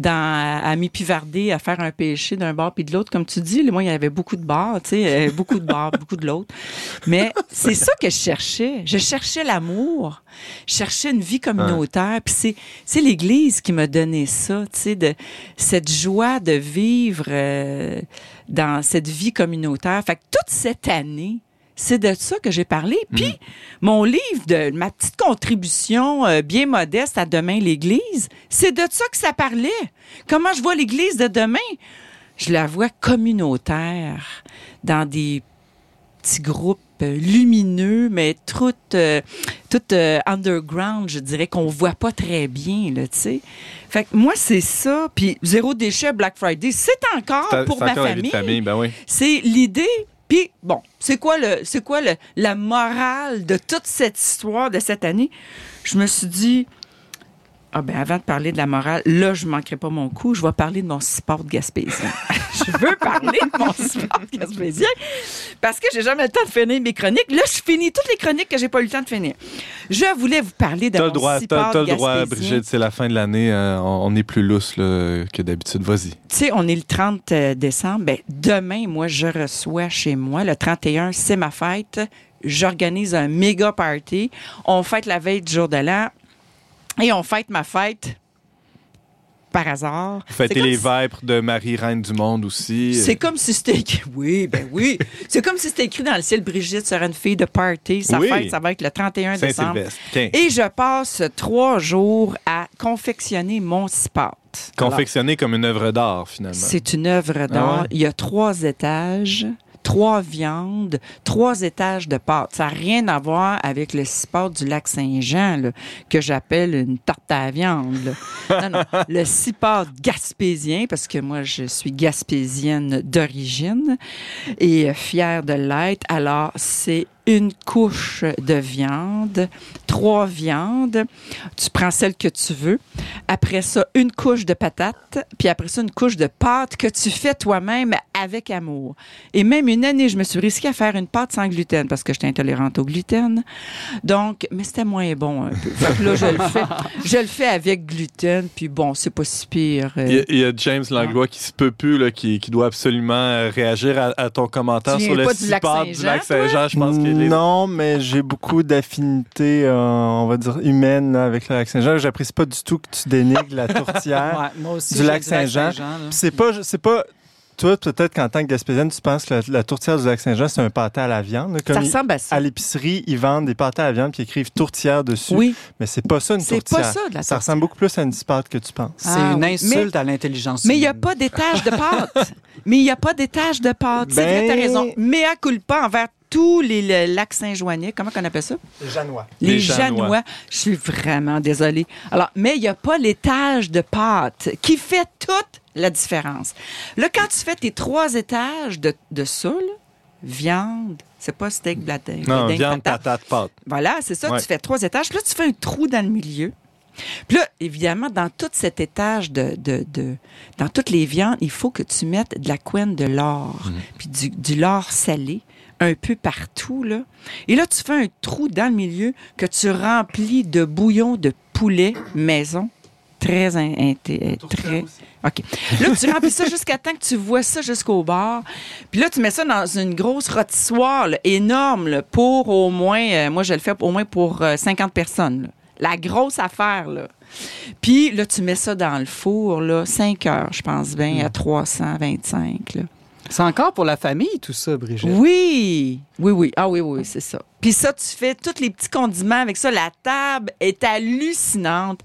Dans, à m'épivarder, à faire un péché d'un bord puis de l'autre, comme tu dis, moi, il y avait beaucoup de bars, tu sais, euh, beaucoup de bars, beaucoup de l'autre. Mais c'est ça que je cherchais. Je cherchais l'amour. Je cherchais une vie communautaire. Puis c'est, c'est l'Église qui m'a donné ça, tu sais, de cette joie de vivre euh, dans cette vie communautaire. Fait que toute cette année, c'est de ça que j'ai parlé. Puis, mon livre de ma petite contribution euh, bien modeste à Demain l'Église, c'est de ça que ça parlait. Comment je vois l'Église de demain? Je la vois communautaire, dans des petits groupes euh, lumineux, mais tout, euh, tout euh, underground, je dirais, qu'on voit pas très bien, tu sais. Fait que moi, c'est ça. Puis, zéro déchet, Black Friday, c'est encore pour ma encore famille. famille, ben oui. C'est l'idée. Puis, bon, c'est quoi, le, c'est quoi le, la morale de toute cette histoire de cette année? Je me suis dit, ah ben avant de parler de la morale, là, je manquerai pas mon coup. Je vais parler de mon support gaspésien. [laughs] je veux parler de mon support gaspésien parce que j'ai jamais le temps de finir mes chroniques. Là, je finis toutes les chroniques que j'ai pas eu le temps de finir. Je voulais vous parler de mon droit, t'as le droit. Brigitte, c'est la fin de l'année. euh, on, on est plus lousse là, que d'habitude. Vas-y. tu sais, on est le 30 décembre. Ben, demain, moi, je reçois chez moi. Le 31, c'est ma fête. J'organise un méga party. On fête la veille du jour de l'an et on fête ma fête par hasard. Comme les si- vêpres de Marie, reine du monde aussi. C'est comme si c'était écrit. [laughs] Oui, ben oui. c'est comme si c'était écrit dans le ciel Brigitte sera une fille de party. Sa Oui. fête, ça va être le 31 décembre. Et je passe trois jours à confectionner mon spot. Alors, Confectionné comme une œuvre d'art, finalement. c'est une œuvre d'art. Ah ouais? Il y a trois étages, trois viandes, trois étages de pâtes. Ça n'a rien à voir avec le ciport du lac Saint-Jean, que j'appelle une tarte à viande. là. Non, non. [laughs] Le ciport gaspésien, parce que moi, je suis gaspésienne d'origine et fière de l'être. Alors, c'est une couche de viande, trois viandes. Tu prends celle que tu veux. Après ça, une couche de patates, puis après ça, une couche de pâte que tu fais toi-même avec amour. Et même une année, je me suis risquée à faire une pâte sans gluten parce que j'étais intolérante au gluten. Donc, mais c'était moins bon un peu. Fait que là, je le [laughs] fais, je le fais avec gluten, puis bon, c'est pas si pire. euh. Il y, a, il y a James Langlois qui se peut plus, là, qui, qui doit absolument euh, réagir à, à ton commentaire Tu sur le pas du lac du Saint-Jean, lac Saint-Jean. Je pense que les... Non, mais j'ai beaucoup d'affinités, euh, on va dire, humaines avec le lac Saint-Jean. J'apprécie pas du tout que tu dénigres la tourtière. [laughs] Ouais, moi aussi, Du lac Saint-Jean. c'est pas, c'est pas. Toi, peut-être qu'en tant que Gaspésienne, tu penses que la, la tourtière du lac Saint-Jean, c'est un pâté à la viande? là, Comme Ça ils- ressemble à ça. à l'épicerie, ils vendent des pâtés à la viande puis ils écrivent tourtière dessus. Oui, Mais c'est pas ça une c'est tourtière. pas ça de la Ça tourtière. ressemble beaucoup plus à une pâte que tu penses. C'est Ah une insulte à l'intelligence Mais il n'y a pas d'étage de pâte. [laughs] Mais il n'y a pas d'étage de pâte. C'est vrai, Ben- t'as raison. Mea culpa envers tous les, le lac Saint-Joignais. Comment on appelle ça? Janois. Les, Les Janois. Janois. Je suis vraiment désolée. Alors, mais il n'y a pas l'étage de pâte qui fait toute la différence. Là, quand tu fais tes trois étages de, de ça, là, viande, c'est pas steak bladin. Non, bladin, viande, patate. patate, pâte. Voilà, c'est ça. Ouais. Tu fais trois étages. Puis là, tu fais un trou dans le milieu. Puis là, évidemment, dans tout cet étage de, de, de- dans toutes les viandes, il faut que tu mettes de la couenne de l'or, puis du, du lard salé, un peu partout, là. Et là, tu fais un trou dans le milieu que tu remplis de bouillon de poulet maison. Très, in- inté- euh, très. OK. Là, tu remplis ça jusqu'à temps que tu vois ça jusqu'au bord. Puis là, tu mets ça dans une grosse rôtissoire là, énorme là, pour au moins, euh, moi, je le fais au moins pour euh, 50 personnes. là. La grosse affaire, là. Puis là, tu mets ça dans le four, là, 5 heures, je pense bien, à 325, là. C'est encore pour la famille, tout ça, Brigitte. Oui, oui, oui. Ah oui, oui, c'est ça. Puis ça, tu fais tous les petits condiments avec ça. La table est hallucinante.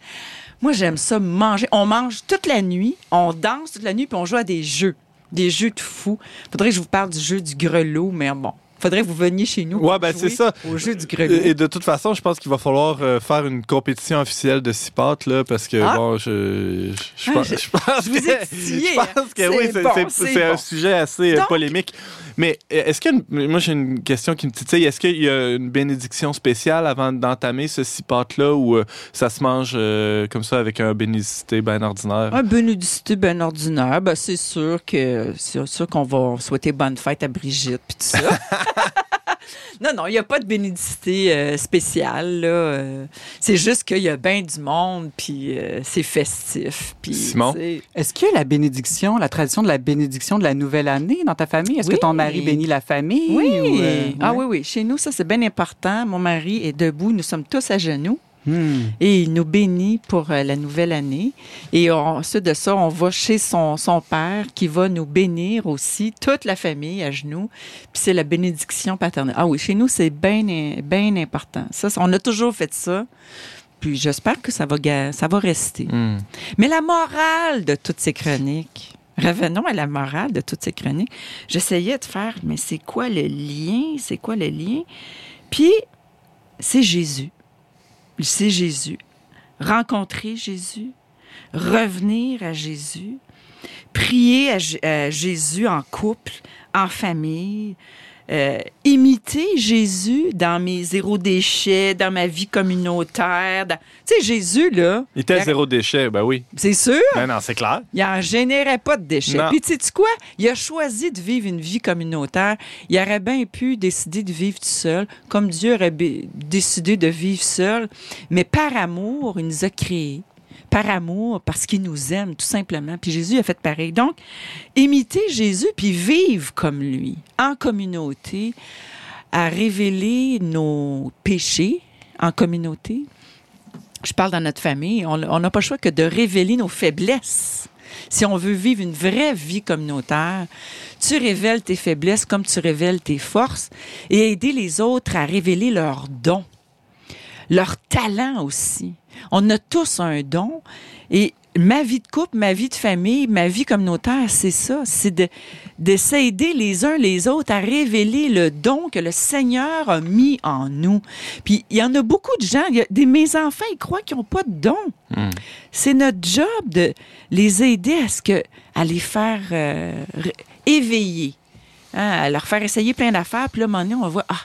Moi, j'aime ça manger. On mange toute la nuit, on danse toute la nuit, puis on joue à des jeux. Des jeux de fous. Faudrait que je vous parle du jeu du grelot, mais bon. Faudrait que vous veniez chez nous. Ouais, ben, c'est ça. Au jeu du grelot. Et de toute façon, je pense qu'il va falloir euh, faire une compétition officielle de six pâtes, là, parce que, Ah. bon, je, je, je Ah, pense, je- je pense je [laughs] vous que, je pense que hein. oui, C'est bon, un sujet assez euh, Donc- polémique. Mais euh, est-ce qu'il y a une- moi j'ai une question qui me titille, est-ce qu'il y a une bénédiction spéciale avant d'entamer ce six pâtes-là ou euh, ça se mange euh, comme ça avec un bénédicité bien ordinaire? Un bénédicité bien ordinaire, ben c'est sûr que c'est sûr qu'on va souhaiter bonne fête à Brigitte puis tout ça. [laughs] non, non, il n'y a pas de bénédicité euh, spéciale. là. euh, c'est juste qu'il y a bien du monde, puis euh, c'est festif. Puis, Simon? tu sais, Est-ce qu'il y a la bénédiction, la tradition de la bénédiction de la nouvelle année dans ta famille? Est-ce Oui. que ton mari bénit la famille? Oui. ou, euh, Ah oui, oui. Chez nous, ça, c'est bien important. Mon mari est debout. Nous sommes tous à genoux. Hmm. Et il nous bénit pour euh, la nouvelle année. Et on- ensuite de ça, on va chez son, son père qui va nous bénir aussi, toute la famille à genoux. Puis c'est la bénédiction paternelle. Ah oui, chez nous, c'est bien bien important. Ça, on a toujours fait ça. Puis j'espère que ça va, ça va rester. Hmm. Mais la morale de toutes ces chroniques, revenons à la morale de toutes ces chroniques, j'essayais de faire, mais c'est quoi le lien? C'est quoi le lien? Puis, c'est Jésus. C'est Jésus. Rencontrer Jésus, revenir à Jésus, prier à, Jésus en couple, en famille, euh, imiter Jésus dans mes zéro déchets, dans ma vie communautaire. dans- Tu sais, Jésus, là, Il était il a- zéro déchet, ben oui. c'est sûr, Ben non, c'est clair. il en générait pas de déchets. Puis tu sais quoi? Il a choisi de vivre une vie communautaire. Il aurait bien pu décider de vivre tout seul, comme Dieu aurait décidé de vivre seul. Mais par amour, il nous a créés. Par amour, parce qu'il nous aime, tout simplement. Puis Jésus a fait pareil. Donc, imiter Jésus, puis vivre comme lui, en communauté, à révéler nos péchés en communauté. Je parle dans notre famille, on n'a pas le choix que de révéler nos faiblesses. Si on veut vivre une vraie vie communautaire, tu révèles tes faiblesses comme tu révèles tes forces et aider les autres à révéler leurs dons, leurs talents aussi. On a tous un don et ma vie de couple, ma vie de famille, ma vie communautaire, c'est ça, c'est de, de s'aider les uns les autres à révéler le don que le Seigneur a mis en nous. Puis il y en a beaucoup de gens, il y a des, mes enfants, ils croient qu'ils n'ont pas de don. Hmm. C'est notre job de les aider à ce que, à les faire euh, éveiller, hein, à leur faire essayer plein d'affaires. Puis là, à un moment donné, on voit, ah,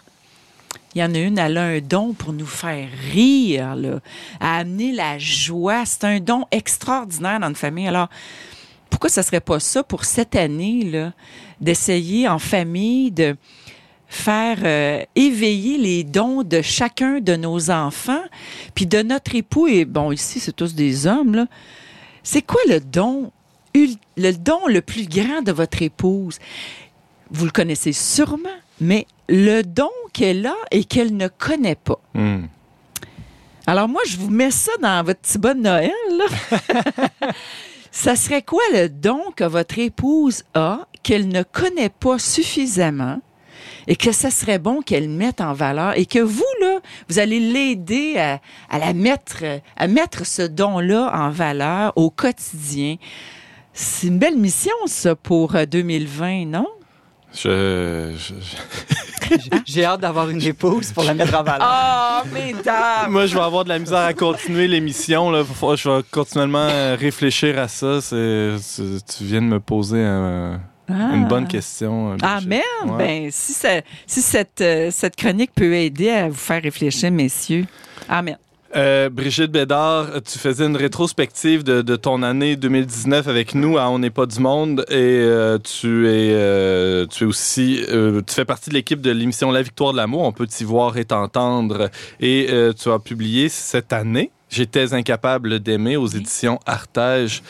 il y en a une, elle a un don pour nous faire rire, là, amener la joie. C'est un don extraordinaire dans une famille. Alors, pourquoi ça serait pas ça pour cette année, là, d'essayer en famille de faire euh, éveiller les dons de chacun de nos enfants, puis de notre époux, et bon, ici, c'est tous des hommes. C'est quoi le don, le don le plus grand de votre épouse? Vous le connaissez sûrement, mais le don qu'elle a et qu'elle ne connaît pas. Hmm. Alors moi, je vous mets ça dans votre petit bon Noël. là. [laughs] ça serait quoi le don que votre épouse a qu'elle ne connaît pas suffisamment et que ça serait bon qu'elle mette en valeur et que vous, là, vous allez l'aider à, à la mettre, à mettre ce don-là en valeur au quotidien? C'est une belle mission, ça, pour euh, 2020, non? Je, je- je- J'ai hâte d'avoir une épouse pour la mettre en valeur. Oh, mesdames! Moi, je vais avoir de la misère à continuer l'émission. Là. Je vais continuellement euh, réfléchir à ça. C'est- tu viens de me poser un- une bonne question. euh, Ah, merde! Ouais. Ben, si, ça- si cette, euh, cette chronique peut aider à vous faire réfléchir, messieurs. Ah, merde. Euh, Brigitte Bédard, tu faisais une rétrospective de, de ton année 2019 avec nous à On n'est pas du monde et euh, tu es euh, tu es aussi euh, tu fais partie de l'équipe de l'émission La Victoire de l'amour. On peut t'y voir et t'entendre et euh, tu as publié cette année. J'étais incapable d'aimer aux éditions Artege.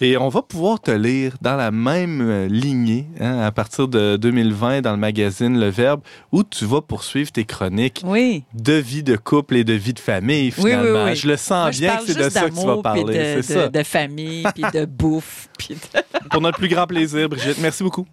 Et on va pouvoir te lire dans la même euh, lignée hein, à partir de 2020 dans le magazine Le Verbe où tu vas poursuivre tes chroniques Oui. de vie de couple et de vie de famille, finalement. oui, oui. Je le sens Moi, bien que c'est de ça que tu vas parler. De, ça. de famille, puis de bouffe, puis de... Pour notre plus grand plaisir, Brigitte. Merci beaucoup.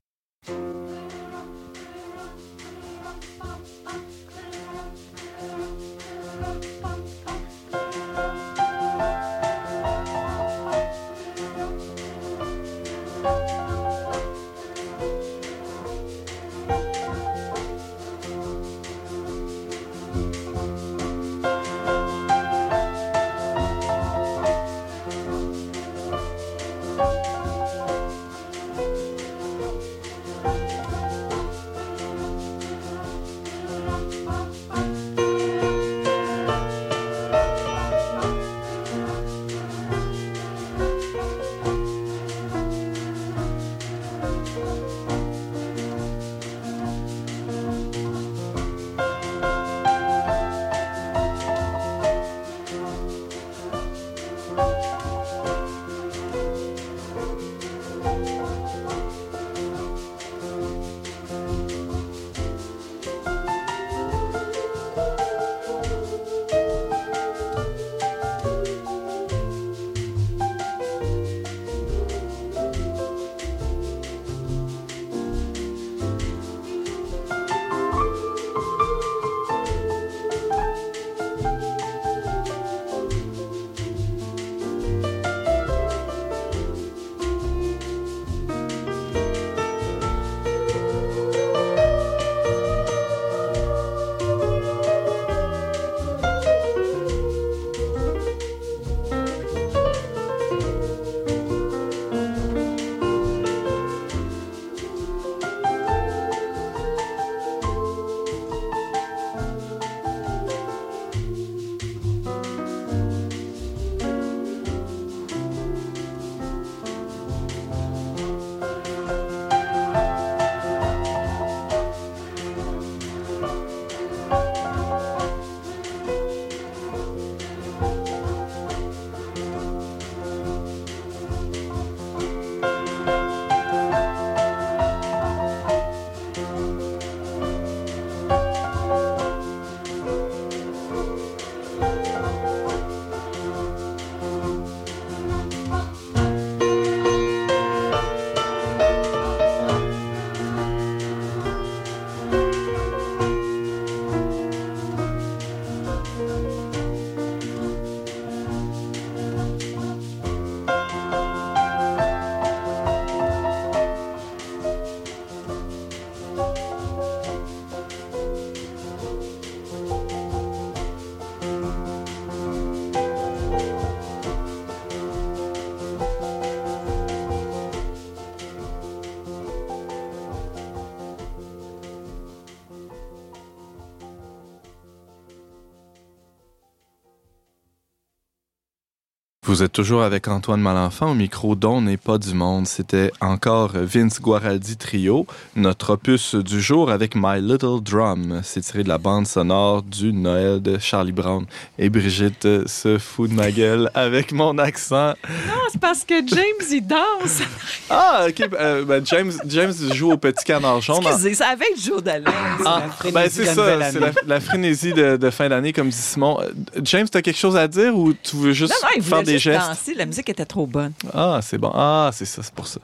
Vous êtes toujours avec Antoine Malenfant au micro dont n'est pas du monde. C'était encore Vince Guaraldi Trio, notre opus du jour avec My Little Drum. C'est tiré de la bande sonore du Noël de Charlie Brown. Et Brigitte se fout de ma gueule avec mon accent. Non, c'est parce que James, il danse. Ah, ok. euh, ben, James, James joue au petit canard jaune. Excusez, c'est avec Joe Dallin. Ah, la ben c'est ça, c'est la, la frénésie de, de fin d'année, comme dit Simon. Euh, James, t'as quelque chose à dire ou tu veux juste Non, non, il faire des gestes? danser. La musique était trop bonne. Ah, c'est bon. Ah, c'est ça, c'est pour ça.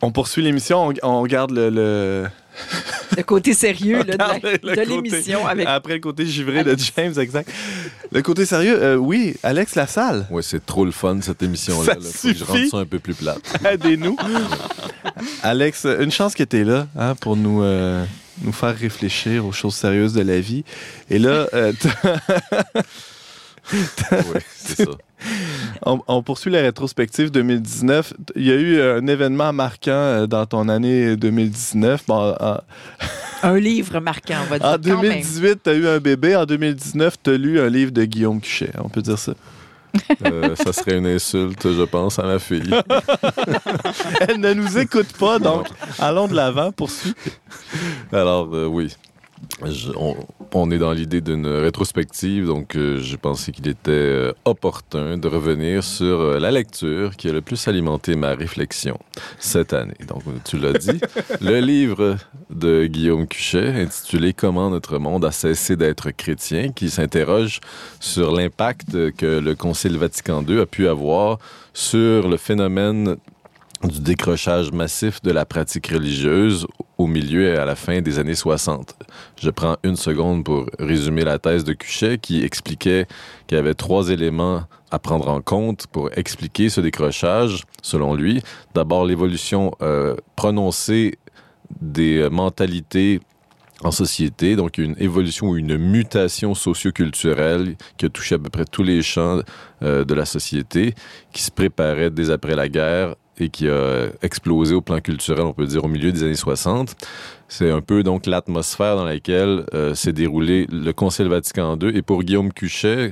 On poursuit l'émission, on, on garde le, le- [laughs] Le côté sérieux là, de Regarde l'émission avec après le côté givré de James, exact. Le côté sérieux, euh, oui, Alex Lassalle, Ouais, c'est trop le fun, cette émission-là. Ça là. Faut que je rende ça un peu plus plate. [laughs] aidez-nous. Alex, une chance que t'es là hein, pour nous, euh, nous faire réfléchir aux choses sérieuses de la vie. Et là, euh, [laughs] Oui, c'est ça. On, on poursuit la rétrospective 2019. Il y a eu un événement marquant euh, dans ton année 2019. Bon, en, Un livre marquant, on va dire. en quand même. 2018, tu as eu un bébé. En 2019, tu as lu un livre de Guillaume Cuchet. On peut dire ça. Euh, ça serait une insulte, je pense, à ma fille. [laughs] Elle ne nous écoute pas, donc allons de l'avant. Poursuis. Alors, euh, oui. Je- on, on est dans l'idée d'une rétrospective, donc euh, j'ai pensé qu'il était euh, opportun de revenir sur euh, la lecture qui a le plus alimenté ma réflexion cette année. Donc, tu l'as dit, [laughs] le livre de Guillaume Cuchet intitulé Comment notre monde a cessé d'être chrétien, qui s'interroge sur l'impact que le Concile Vatican II a pu avoir sur le phénomène du décrochage massif de la pratique religieuse au milieu et à la fin des années 60. Je prends une seconde pour résumer la thèse de Cuchet qui expliquait qu'il y avait trois éléments à prendre en compte pour expliquer ce décrochage, selon lui. D'abord, l'évolution euh, prononcée des mentalités en société, donc une évolution ou une mutation socio-culturelle qui a touché à peu près tous les champs euh, de la société, qui se préparait dès après la guerre et qui a explosé au plan culturel, on peut dire, au milieu des années 60. C'est un peu donc l'atmosphère dans laquelle euh, s'est déroulé le Concile Vatican II. Et pour Guillaume Cuchet,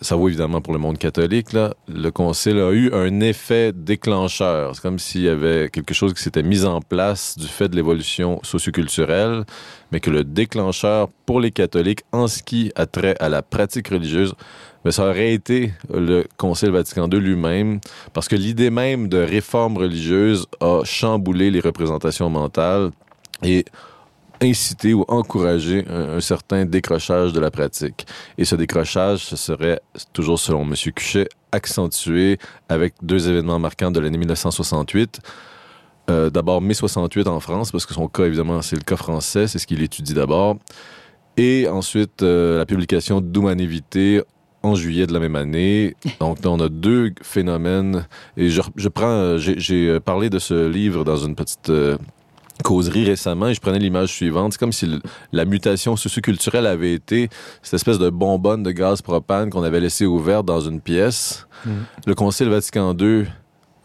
ça vaut évidemment pour le monde catholique, là, le Concile a eu un effet déclencheur. C'est comme s'il y avait quelque chose qui s'était mis en place du fait de l'évolution socioculturelle, mais que le déclencheur pour les catholiques, en ce qui a trait à la pratique religieuse, mais ça aurait été le Concile Vatican II lui-même, parce que l'idée même de réforme religieuse a chamboulé les représentations mentales et incité ou encouragé un, certain décrochage de la pratique. Et ce décrochage, ce serait, toujours selon M. Cuchet, accentué avec deux événements marquants de l'année 1968. Euh, d'abord, mai 68 en France, parce que son cas, évidemment, c'est le cas français, c'est ce qu'il étudie d'abord. Et ensuite, euh, la publication d'Humanité en juillet de la même année. Donc, là, on a deux phénomènes. Et je, je prends, euh, j'ai parlé de ce livre dans une petite causerie récemment et je prenais l'image suivante. C'est comme si le- la mutation socioculturelle avait été cette espèce de bonbonne de gaz propane qu'on avait laissé ouverte dans une pièce. Mhm. Le Concile Vatican II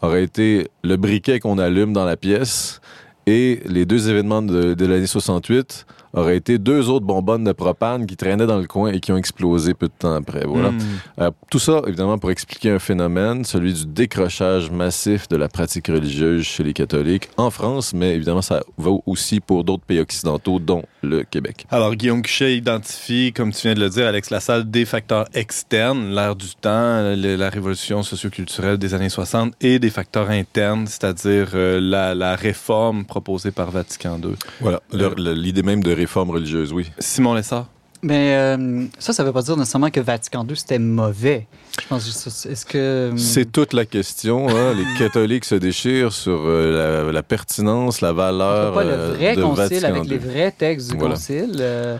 aurait été le briquet qu'on allume dans la pièce et les deux événements de, de l'année 68 auraient été deux autres bonbonnes de propane qui traînaient dans le coin et qui ont explosé peu de temps après. Voilà. Hmm. Euh, tout ça, évidemment, pour expliquer un phénomène, celui du décrochage massif de la pratique religieuse chez les catholiques en France, mais évidemment, ça va aussi pour d'autres pays occidentaux, dont le Québec. Alors, Guillaume Cuchet identifie, comme tu viens de le dire, Alex Lassalle, des facteurs externes, l'ère du temps, la révolution socioculturelle des années 60, et des facteurs internes, c'est-à-dire euh, la, la réforme proposée par Vatican II. Voilà. Le- L'idée même de réforme religieuse, oui. Simon Lessard? Mais euh, ça, ça veut pas dire nécessairement que Vatican II, c'était mauvais. Je pense est-ce que... C'est toute la question. hein. Les [laughs] catholiques se déchirent sur euh, la, la pertinence, la valeur pas le euh, vrai de concile Vatican avec II. les vrais textes du Voilà. concile. euh,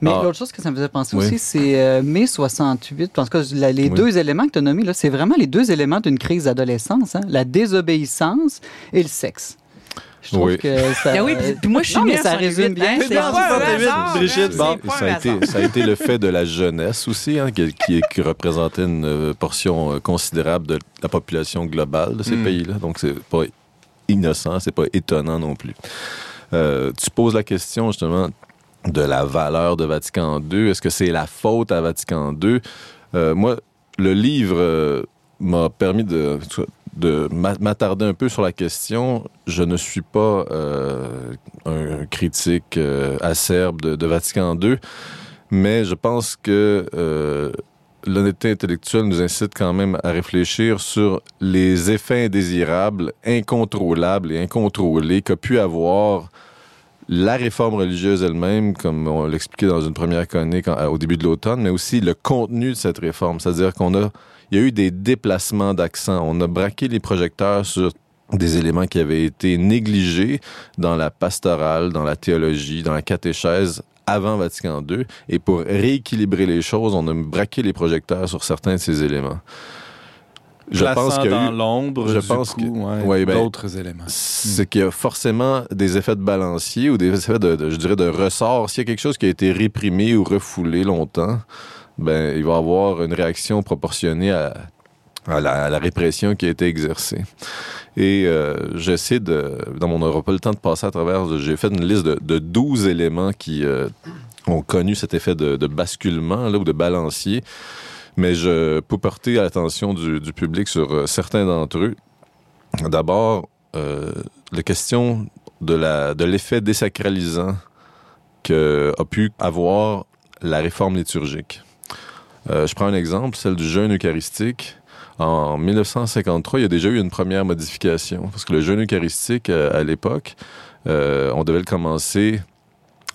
mais Ah. l'autre chose que ça me faisait penser Oui. aussi, c'est euh, mai 68. En tout cas, la- les Oui. deux éléments que tu as nommés, là, c'est vraiment les deux éléments d'une crise d'adolescence. hein, la désobéissance et le sexe. Je trouve Oui. que ça... Ah [laughs] oui, puis, moi, je suis Non, mais ça résume 68, bien. C'est c'est dans pas un 68, hasard, Brigitte, bon. c'est pas ça, a été, ça a été le fait de la jeunesse aussi, hein, qui, qui, qui représentait une euh, portion euh, considérable de la population globale de ces Mm. pays-là. Donc, c'est pas innocent, c'est pas étonnant non plus. Euh, tu poses la question, justement, de la valeur de Vatican II. Est-ce que c'est la faute à Vatican II? Euh, moi, le livre euh, m'a permis de, de m'a- m'attarder un peu sur la question. Je ne suis pas euh, un critique euh, acerbe de, Vatican II, mais je pense que euh, l'honnêteté intellectuelle nous incite quand même à réfléchir sur les effets indésirables, incontrôlables et incontrôlés qu'a pu avoir la réforme religieuse elle-même, comme on l'expliquait dans une première chronique au début de l'automne, mais aussi le contenu de cette réforme. C'est-à-dire qu'on a, il y a eu des déplacements d'accent. On a braqué les projecteurs sur des éléments qui avaient été négligés dans la pastorale, dans la théologie, dans la catéchèse avant Vatican II. Et pour rééquilibrer les choses, on a braqué les projecteurs sur certains de ces éléments. Je pense qu'il y a dans eu- l'ombre, je du pense coup, que- ouais, ouais, ben, d'autres éléments. c'est qu'il y a forcément des effets de balancier ou des effets de, de- je dirais, de ressort. S'il y a quelque chose qui a été réprimé ou refoulé longtemps, ben, il va avoir une réaction proportionnée à, la, répression qui a été exercée. Et euh, j'essaie de, dans mon, on n'aura pas le temps de passer à travers, j'ai fait une liste de, de 12 éléments qui euh, ont connu cet effet de, basculement là, ou de balancier. Mais je peux porter l'attention du, public sur euh, certains d'entre eux. D'abord, la question de l'effet désacralisant que a pu avoir la réforme liturgique. Euh, je prends un exemple, celle du jeûne eucharistique. En 1953, il y a déjà eu une première modification parce que le jeûne eucharistique euh, à l'époque, euh, on devait le commencer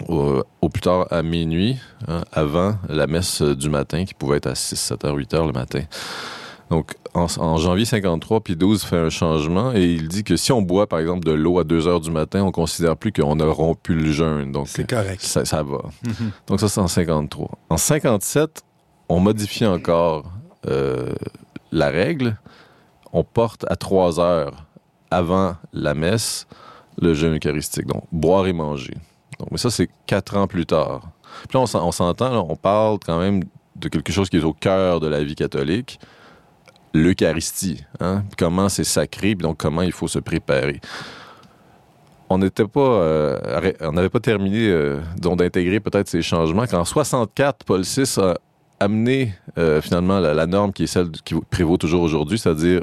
au, au plus tard à minuit, hein, avant la messe du matin qui pouvait être à 6, 7 heures, 8 heures le matin. Donc, en, en janvier 53, puis 12 fait un changement et il dit que si on boit, par exemple, de l'eau à 2 heures du matin, on considère plus qu'on a rompu le jeûne. Donc, C'est correct. ça, ça va. Mhm. Donc, ça, c'est en 53. En 57, on modifie encore euh, la règle. On porte à 3 heures avant la messe le jeûne eucharistique. Donc, boire et manger. Mais ça, c'est 4 ans plus tard. Puis là, on s'en- on s'entend, on parle quand même de quelque chose qui est au cœur de la vie catholique, l'Eucharistie. Hein? Comment c'est sacré, puis donc comment il faut se préparer. On n'était pas, euh, on n'avait pas terminé euh, d'intégrer peut-être ces changements. Qu'en 64, Paul VI a amené euh, finalement la, norme qui est celle qui prévaut toujours aujourd'hui, c'est-à-dire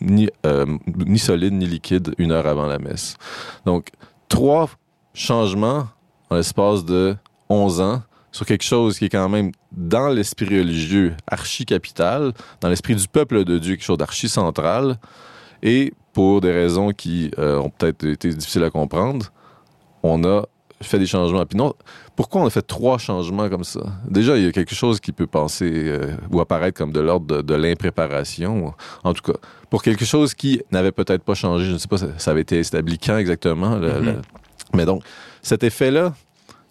ni, euh, ni solide ni liquide une heure avant la messe. Donc, trois changements en l'espace de 11 ans sur quelque chose qui est quand même dans l'esprit religieux archi-capital, dans l'esprit du peuple de Dieu, quelque chose d'archi-central, et pour des raisons qui euh, ont peut-être été difficiles à comprendre, on a fait des changements. Puis non, pourquoi on a fait trois changements comme ça? Déjà, il y a quelque chose qui peut penser euh, ou apparaître comme de l'ordre de, de l'impréparation. En tout cas, pour quelque chose qui n'avait peut-être pas changé, je ne sais pas, ça, ça avait été établi quand exactement. le- Mhm. le- mais donc, cet effet-là,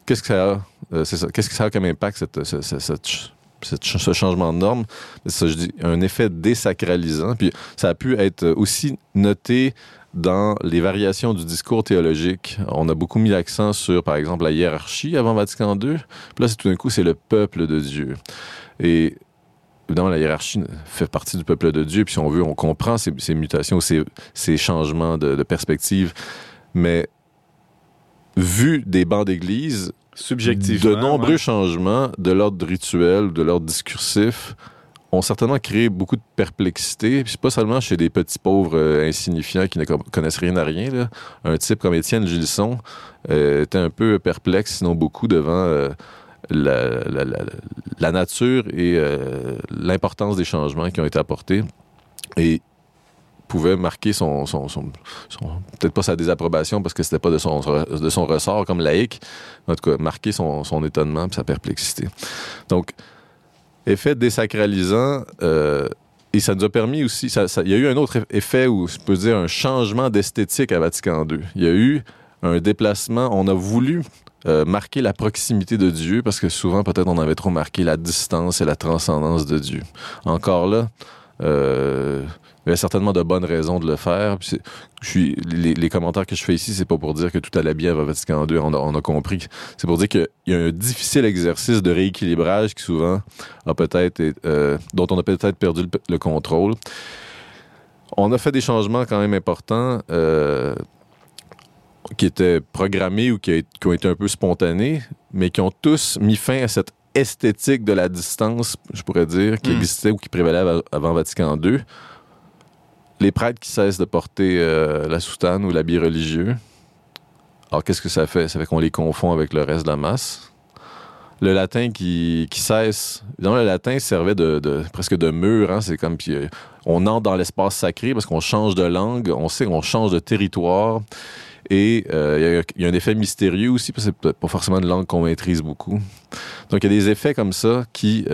qu'est-ce que ça a? Euh, ça. Qu'est-ce que ça a comme impact, cette, ce, cette cette changement de norme? C'est ça, je dis, un effet désacralisant. Puis ça a pu être aussi noté dans les variations du discours théologique. On a beaucoup mis l'accent sur, par exemple, la hiérarchie avant Vatican II. Puis là, c'est tout d'un coup, c'est le peuple de Dieu. Et évidemment, la hiérarchie fait partie du peuple de Dieu. Puis si on veut, on comprend ces, ces mutations, ces, ces changements de, de perspective. Mais vu des bancs d'église, Subjectivement. de nombreux ouais. changements de l'ordre rituel, de l'ordre discursif, ont certainement créé beaucoup de perplexité. Puis pas seulement chez des petits pauvres euh, insignifiants qui ne co- connaissent rien à rien. Un type comme Étienne Gilson euh, était un peu perplexe, sinon beaucoup, devant euh, la, nature et l'importance des changements qui ont été apportés. Et pouvait marquer son, peut-être pas sa désapprobation parce que c'était pas de son, de son ressort comme laïque, en tout cas marquer son, son étonnement et sa perplexité. Donc, effet désacralisant, euh, et ça nous a permis aussi, ça- ça- il y a eu un autre effet où je peux dire un changement d'esthétique à Vatican II. Il y a eu un déplacement, on a voulu euh, marquer la proximité de Dieu parce que souvent peut-être on avait trop marqué la distance et la transcendance de Dieu. Encore là, euh, il y avait certainement de bonnes raisons de le faire. Puis c'est- je suis, les, les commentaires que je fais ici, c'est pas pour dire que tout allait bien à Vatican II, on a, on a compris. C'est pour dire qu'il y a un difficile exercice de rééquilibrage qui souvent a peut-être, euh, dont on a peut-être perdu le, le contrôle. On a fait des changements quand même importants euh, qui étaient programmés ou qui, a- qui ont été un peu spontanés, mais qui ont tous mis fin à cette esthétique de la distance, je pourrais dire, qui Mm. existait ou qui prévalait av- avant Vatican II. Les prêtres qui cessent de porter euh, la soutane ou l'habit religieux. Alors, qu'est-ce que ça fait? Ça fait qu'on les confond avec le reste de la masse. Le latin qui, qui cesse. Évidemment, le latin servait de, presque de mur. Hein? C'est comme. Puis, euh, on entre dans l'espace sacré parce qu'on change de langue, on sait qu'on change de territoire. Et euh, il y a- un effet mystérieux aussi, parce que c'est pas forcément une langue qu'on maîtrise beaucoup. Donc, il y a des effets comme ça qui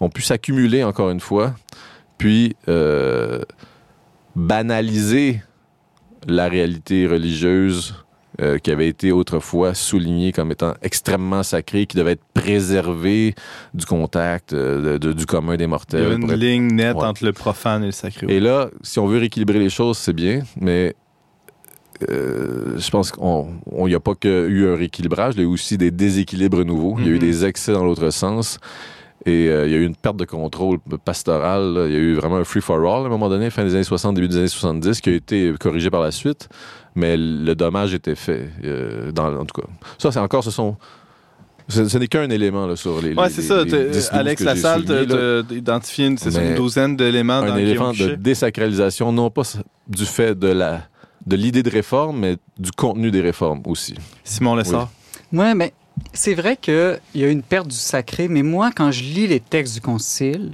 ont pu s'accumuler encore une fois, puis banaliser la réalité religieuse euh, qui avait été autrefois souligné comme étant extrêmement sacré, qui devait être préservé du contact euh, de- du commun des Il y a mortels. une être- ligne nette Ouais. entre le profane et le sacré. Et là, si on veut rééquilibrer les choses, c'est bien, mais euh, je pense qu'il n'y a pas que eu un rééquilibrage, il y a eu aussi des déséquilibres nouveaux. Il y a eu Mhm. des excès dans l'autre sens. Et euh, il y a eu une perte de contrôle pastoral. là. Il y a eu vraiment un free-for-all à un moment donné, fin des années 60, début des années 70, qui a été corrigé par la suite. Mais le dommage était fait. euh, dans, en tout cas, ça, c'est encore, ce sont. Ce, ce n'est qu'un élément là, sur les. Les- c'est ça. les t'as- 10-12 Alex Lassalle t'a identifié une, douzaine d'éléments dans un élément de désacralisation, non pas du fait de la de l'idée de réforme, mais du contenu des réformes aussi. Simon Lessard? Ouais, mais c'est vrai qu'il y a une perte du sacré, mais moi, quand je lis les textes du Concile,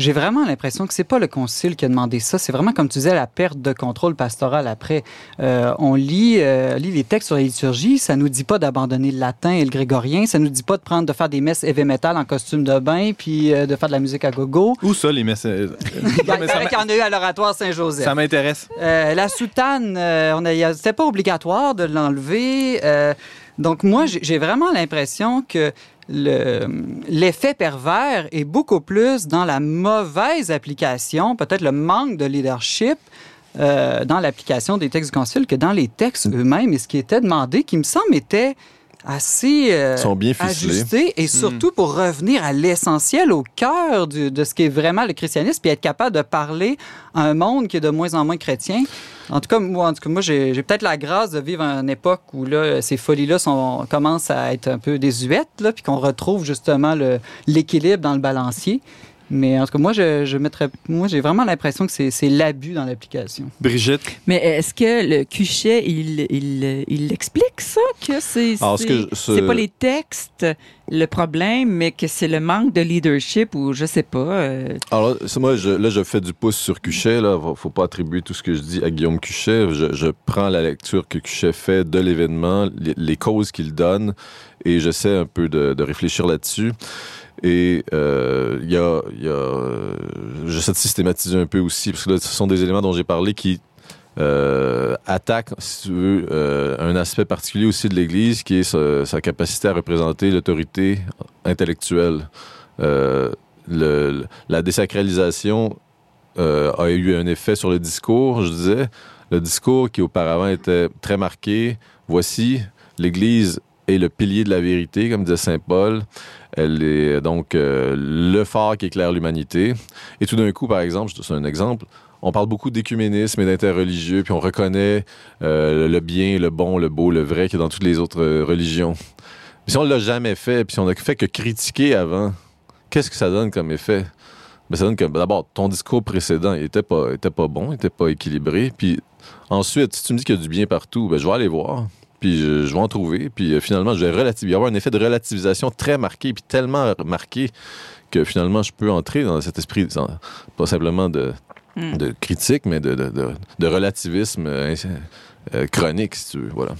j'ai vraiment l'impression que c'est pas le Concile qui a demandé ça, c'est vraiment, comme tu disais, la perte de contrôle pastoral après. Euh, on lit, euh, lit les textes sur la liturgie, ça nous dit pas d'abandonner le latin et le grégorien, ça nous dit pas de prendre, de faire des messes heavy metal en costume de bain, puis euh, de faire de la musique à gogo. Où ça, les messages? [laughs] Il y en a eu à l'oratoire Saint-Joseph. Ça m'intéresse. La soutane, on c'était pas obligatoire de l'enlever. Donc moi, j'ai vraiment l'impression que le- l'effet pervers est beaucoup plus dans la mauvaise application, peut-être le manque de leadership euh, dans l'application des textes du Concile que dans les textes eux-mêmes. Et ce qui était demandé, qui me semble était assez euh, sont bien ficelés. ajusté et surtout pour revenir à l'essentiel, au cœur du- de ce qui est vraiment le christianisme, puis être capable de parler à un monde qui est de moins en moins chrétien. En tout cas, moi, en tout cas, moi j'ai peut-être la grâce de vivre à une époque où là, ces folies-là sont- commencent à être un peu désuètes, là, puis qu'on retrouve justement le- l'équilibre dans le balancier. Mais en tout cas, moi, je, je mettrais, moi, j'ai vraiment l'impression que c'est l'abus dans l'application. Brigitte? Mais est-ce que le Cuchet, il, il, il explique ça, que c'est Alors, ce que c'est- pas les textes le problème, mais que c'est le manque de leadership ou je sais pas. euh, Alors c'est moi, je, là, je fais du pouce sur Cuchet. Là, faut faut pas attribuer tout ce que je dis à Guillaume Cuchet. Je, je prends la lecture que Cuchet fait de l'événement, les, les causes qu'il donne, et j'essaie un peu de, de réfléchir là-dessus. Et euh, il y a, y euh, j'essaie de systématiser un peu aussi, parce que là, ce sont des éléments dont j'ai parlé qui euh, attaquent, si tu veux, euh, un aspect particulier aussi de l'Église, qui est sa, capacité à représenter l'autorité intellectuelle. Euh, le, la désacralisation a eu un effet sur le discours, je disais. Le discours qui auparavant était très marqué. Voici, l'Église est le pilier de la vérité, comme disait Saint Paul. Elle est donc euh, le phare qui éclaire l'humanité. Et tout d'un coup, par exemple, donne un exemple, on parle beaucoup d'écuménisme et d'interreligieux, puis on reconnaît euh, le bien, le bon, le beau, le vrai qu'il y a dans toutes les autres euh, religions. Si on l'a jamais fait, puis si on a fait que critiquer avant, qu'est-ce que ça donne comme effet? Ben, ça donne que, d'abord, ton discours précédent, il était pas, était pas bon, il était pas équilibré. Puis ensuite, si tu me dis qu'il y a du bien partout, ben, je vais aller voir. Puis je, je vais en trouver. Puis euh, finalement, je vais relativiser. Il va y avoir un effet de relativisation très marqué, puis tellement marqué que finalement, je peux entrer dans cet esprit, pas simplement de, Hmm. de critique, mais de, de, de, de relativisme euh, euh, chronique, si tu veux. Voilà.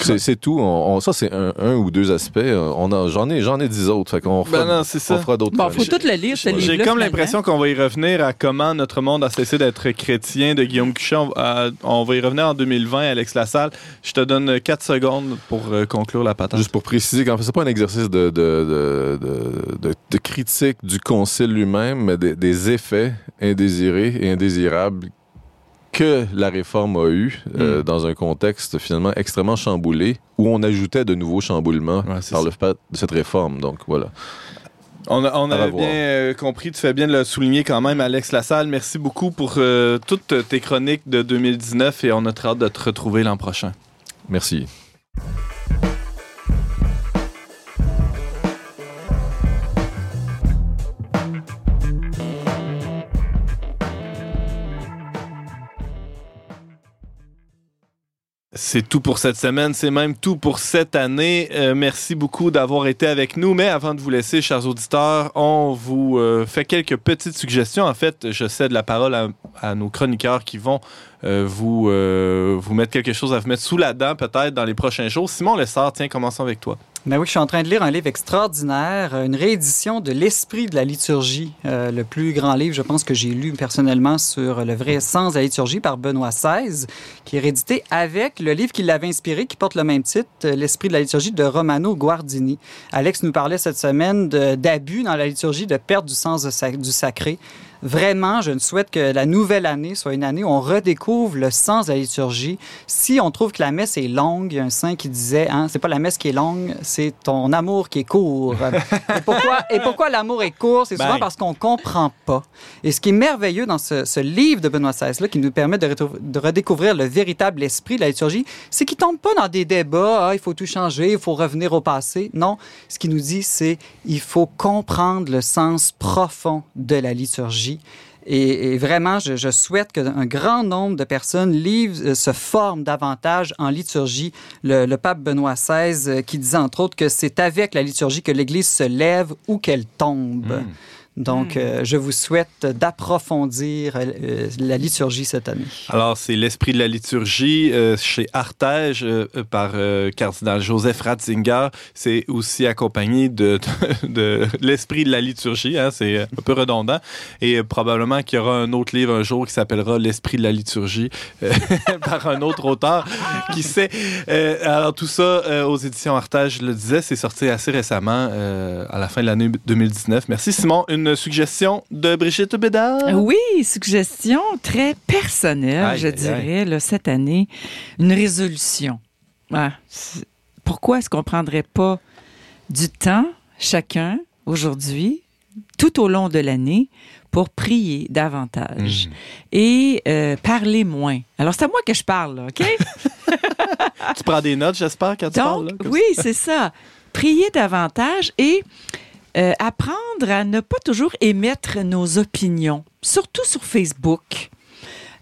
C'est c'est tout. On, on- ça, c'est un, un ou deux aspects. On a- J'en ai, j'en ai dix autres. Fait qu'on fera, Ben non, c'est ça. on fera d'autres. Bon, faut tout le lire, ce J'ai comme l'impression qu'on va y revenir à comment notre monde a cessé d'être chrétien de Guillaume Cuchet. On, va y revenir en 2020, Alex Lassalle. Je te donne 4 secondes pour euh, conclure la patente. Juste pour préciser qu'en fait, c'est pas un exercice de, de, de, de, de- de critique du concile lui-même, mais des, des effets indésirés et indésirables que la réforme a eu euh, Mm. dans un contexte finalement extrêmement chamboulé, où on ajoutait de nouveaux chamboulements Ouais, par le fait de cette réforme. Donc voilà. On, a- on avait bien euh, compris, tu fais bien de le souligner quand même, Alex Lassalle. Merci beaucoup pour euh, toutes tes chroniques de 2019 et on a très hâte de te retrouver l'an prochain. Merci. C'est tout pour cette semaine, c'est même tout pour cette année. Euh, merci beaucoup d'avoir été avec nous. Mais avant de vous laisser, chers auditeurs, on vous euh, fait quelques petites suggestions. En fait, je cède la parole à, nos chroniqueurs qui vont vous, euh, vous mettre quelque chose à vous mettre sous la dent peut-être dans les prochains jours. Simon Lessard, tiens, commençons avec toi. Ben oui, je suis en train de lire un livre extraordinaire, une réédition de L'Esprit de la liturgie, euh, le plus grand livre, je pense, que j'ai lu personnellement sur le vrai sens de la liturgie par Benoît XVI, qui est réédité avec le livre qui l'avait inspiré, qui porte le même titre, L'Esprit de la liturgie de Romano Guardini. Alex nous parlait cette semaine d'abus dans la liturgie, de perte du sens du sacré. Vraiment, je ne souhaite que la nouvelle année soit une année où on redécouvre le sens de la liturgie. Si on trouve que la messe est longue, il y a un saint qui disait, hein, c'est pas la messe qui est longue, c'est ton amour qui est court. [laughs] et pourquoi, et pourquoi l'amour est court? C'est souvent ben. parce qu'on comprend pas. Et ce qui est merveilleux dans ce, livre de Benoît XVI, là, qui nous permet de, de, redécouvrir le véritable esprit de la liturgie, c'est qu'il tombe pas dans des débats, ah, il faut tout changer, il faut revenir au passé. Non, ce qu'il nous dit, c'est il faut comprendre le sens profond de la liturgie et, vraiment, je, souhaite qu'un grand nombre de personnes euh, se forment davantage en liturgie. Le, pape Benoît XVI euh, qui disait entre autres que c'est avec la liturgie que l'Église se lève ou qu'elle tombe. Hmm. Donc, hmm. euh, je vous souhaite d'approfondir euh, la liturgie cette année. Alors, c'est l'esprit de la liturgie euh, chez Artege par cardinal Joseph Ratzinger. C'est aussi accompagné de, [laughs] de, l'esprit de la liturgie. Hein, c'est un peu redondant. Et probablement qu'il y aura un autre livre un jour qui s'appellera L'esprit de la liturgie [laughs] par un autre auteur. Qui sait? alors, tout ça aux éditions Artege, je le disais, c'est sorti assez récemment, à la fin de l'année 2019. Merci, Simon. Une suggestion de Brigitte Bédard? Oui, suggestion très personnelle, je dirais, cette année. Une résolution. Ah, pourquoi est-ce qu'on ne prendrait pas du temps, chacun, aujourd'hui, tout au long de l'année, pour prier davantage hmm. et euh, parler moins? Alors, c'est à moi que je parle, OK? [laughs] [laughs] tu prends des notes, j'espère, quand tu parles. oui, c'est ça. Prier davantage et euh, apprendre à ne pas toujours émettre nos opinions, surtout sur Facebook.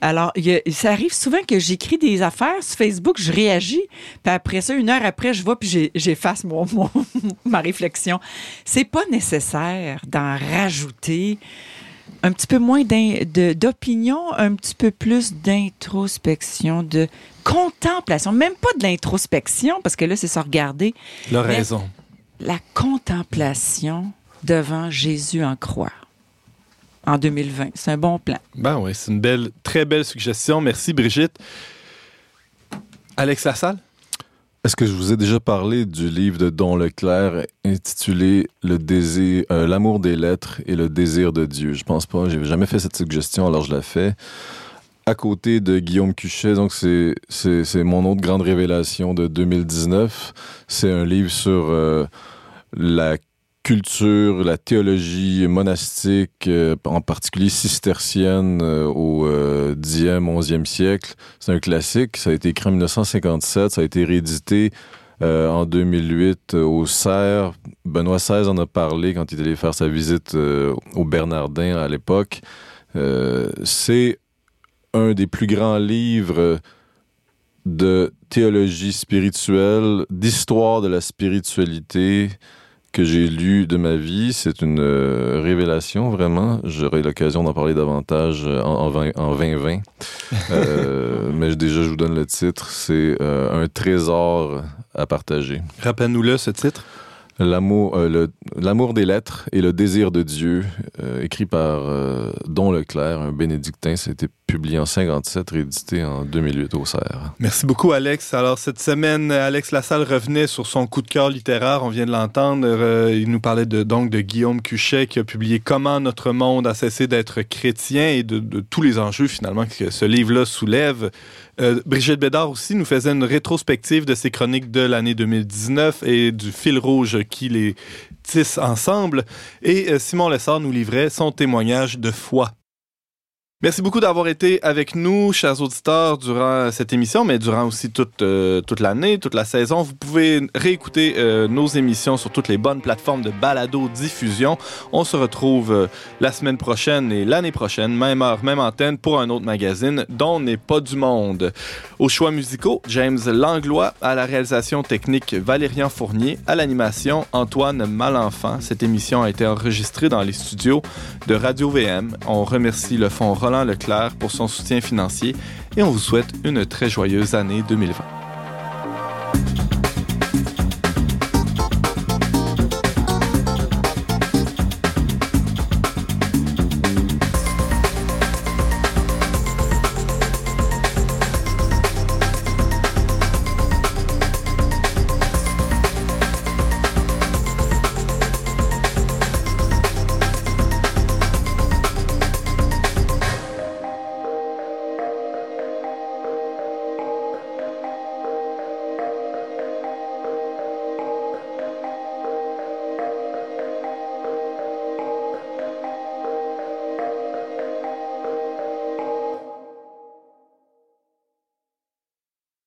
Alors, ça arrive souvent que j'écris des affaires sur Facebook, je réagis, puis après ça, une heure après, je vois, puis j'efface [laughs] mon, ma réflexion. C'est pas nécessaire d'en rajouter un petit peu moins d'opinion, un petit peu plus d'introspection, de contemplation, même pas de l'introspection, parce que là, c'est se regarder. La raison la contemplation devant Jésus en croix en 2020. C'est un bon plan. Ben oui, c'est une belle, très belle suggestion. Merci, Brigitte. Alex Lassalle? Est-ce que je vous ai déjà parlé du livre de Don Leclerc intitulé Le désir, euh, l'amour des lettres et le désir de Dieu? Je pense pas. J'ai jamais fait cette suggestion, alors je la fais à côté de Guillaume Cuchet. Donc, c'est, mon autre grande révélation de 2019. C'est un livre sur euh, la culture, la théologie monastique, euh, en particulier cistercienne euh, au 10e, 11e siècle. C'est un classique. Ça a été écrit en 1957. Ça a été réédité en 2008 au Cerf. Benoît XVI en a parlé quand il allé faire sa visite au Bernardin à l'époque. c'est un des plus grands livres de théologie spirituelle, d'histoire de la spiritualité que j'ai lu de ma vie. C'est une euh, révélation, vraiment. J'aurai l'occasion d'en parler davantage en, en, 2020. [laughs] Euh, mais déjà, je vous donne le titre. C'est euh, Un trésor à partager. Rappelle-nous-le, ce titre. L'amour, euh, l'amour des lettres et le désir de Dieu, euh, écrit par euh, Don Leclerc, un bénédictin. Été publié en 57, réédité en 2008 au Cerf. Merci beaucoup, Alex. Alors, cette semaine, Alex Lassalle revenait sur son coup de cœur littéraire. On vient de l'entendre. il nous parlait donc de Guillaume Cuchet, qui a publié Comment notre monde a cessé d'être chrétien et de, de tous les enjeux, finalement, que ce livre-là soulève. Euh, Brigitte Bédard aussi nous faisait une rétrospective de ses chroniques de l'année 2019 et du fil rouge qui les tisse ensemble. Et euh, Simon Lessard nous livrait son témoignage de foi. Merci beaucoup d'avoir été avec nous, chers auditeurs, durant cette émission, mais durant aussi toute, euh, toute l'année, toute la saison. Vous pouvez réécouter euh, nos émissions sur toutes les bonnes plateformes de balado-diffusion. On se retrouve euh, la semaine prochaine et l'année prochaine, même heure, même antenne, pour un autre magazine dont n'est pas du monde. Aux choix musicaux, James Langlois, à la réalisation technique, Valérian Fournier, à l'animation, Antoine Malenfant. Cette émission a été enregistrée dans les studios de Radio VM. On remercie le Fonds Roland Leclerc pour son soutien financier et on vous souhaite une très joyeuse année 2020.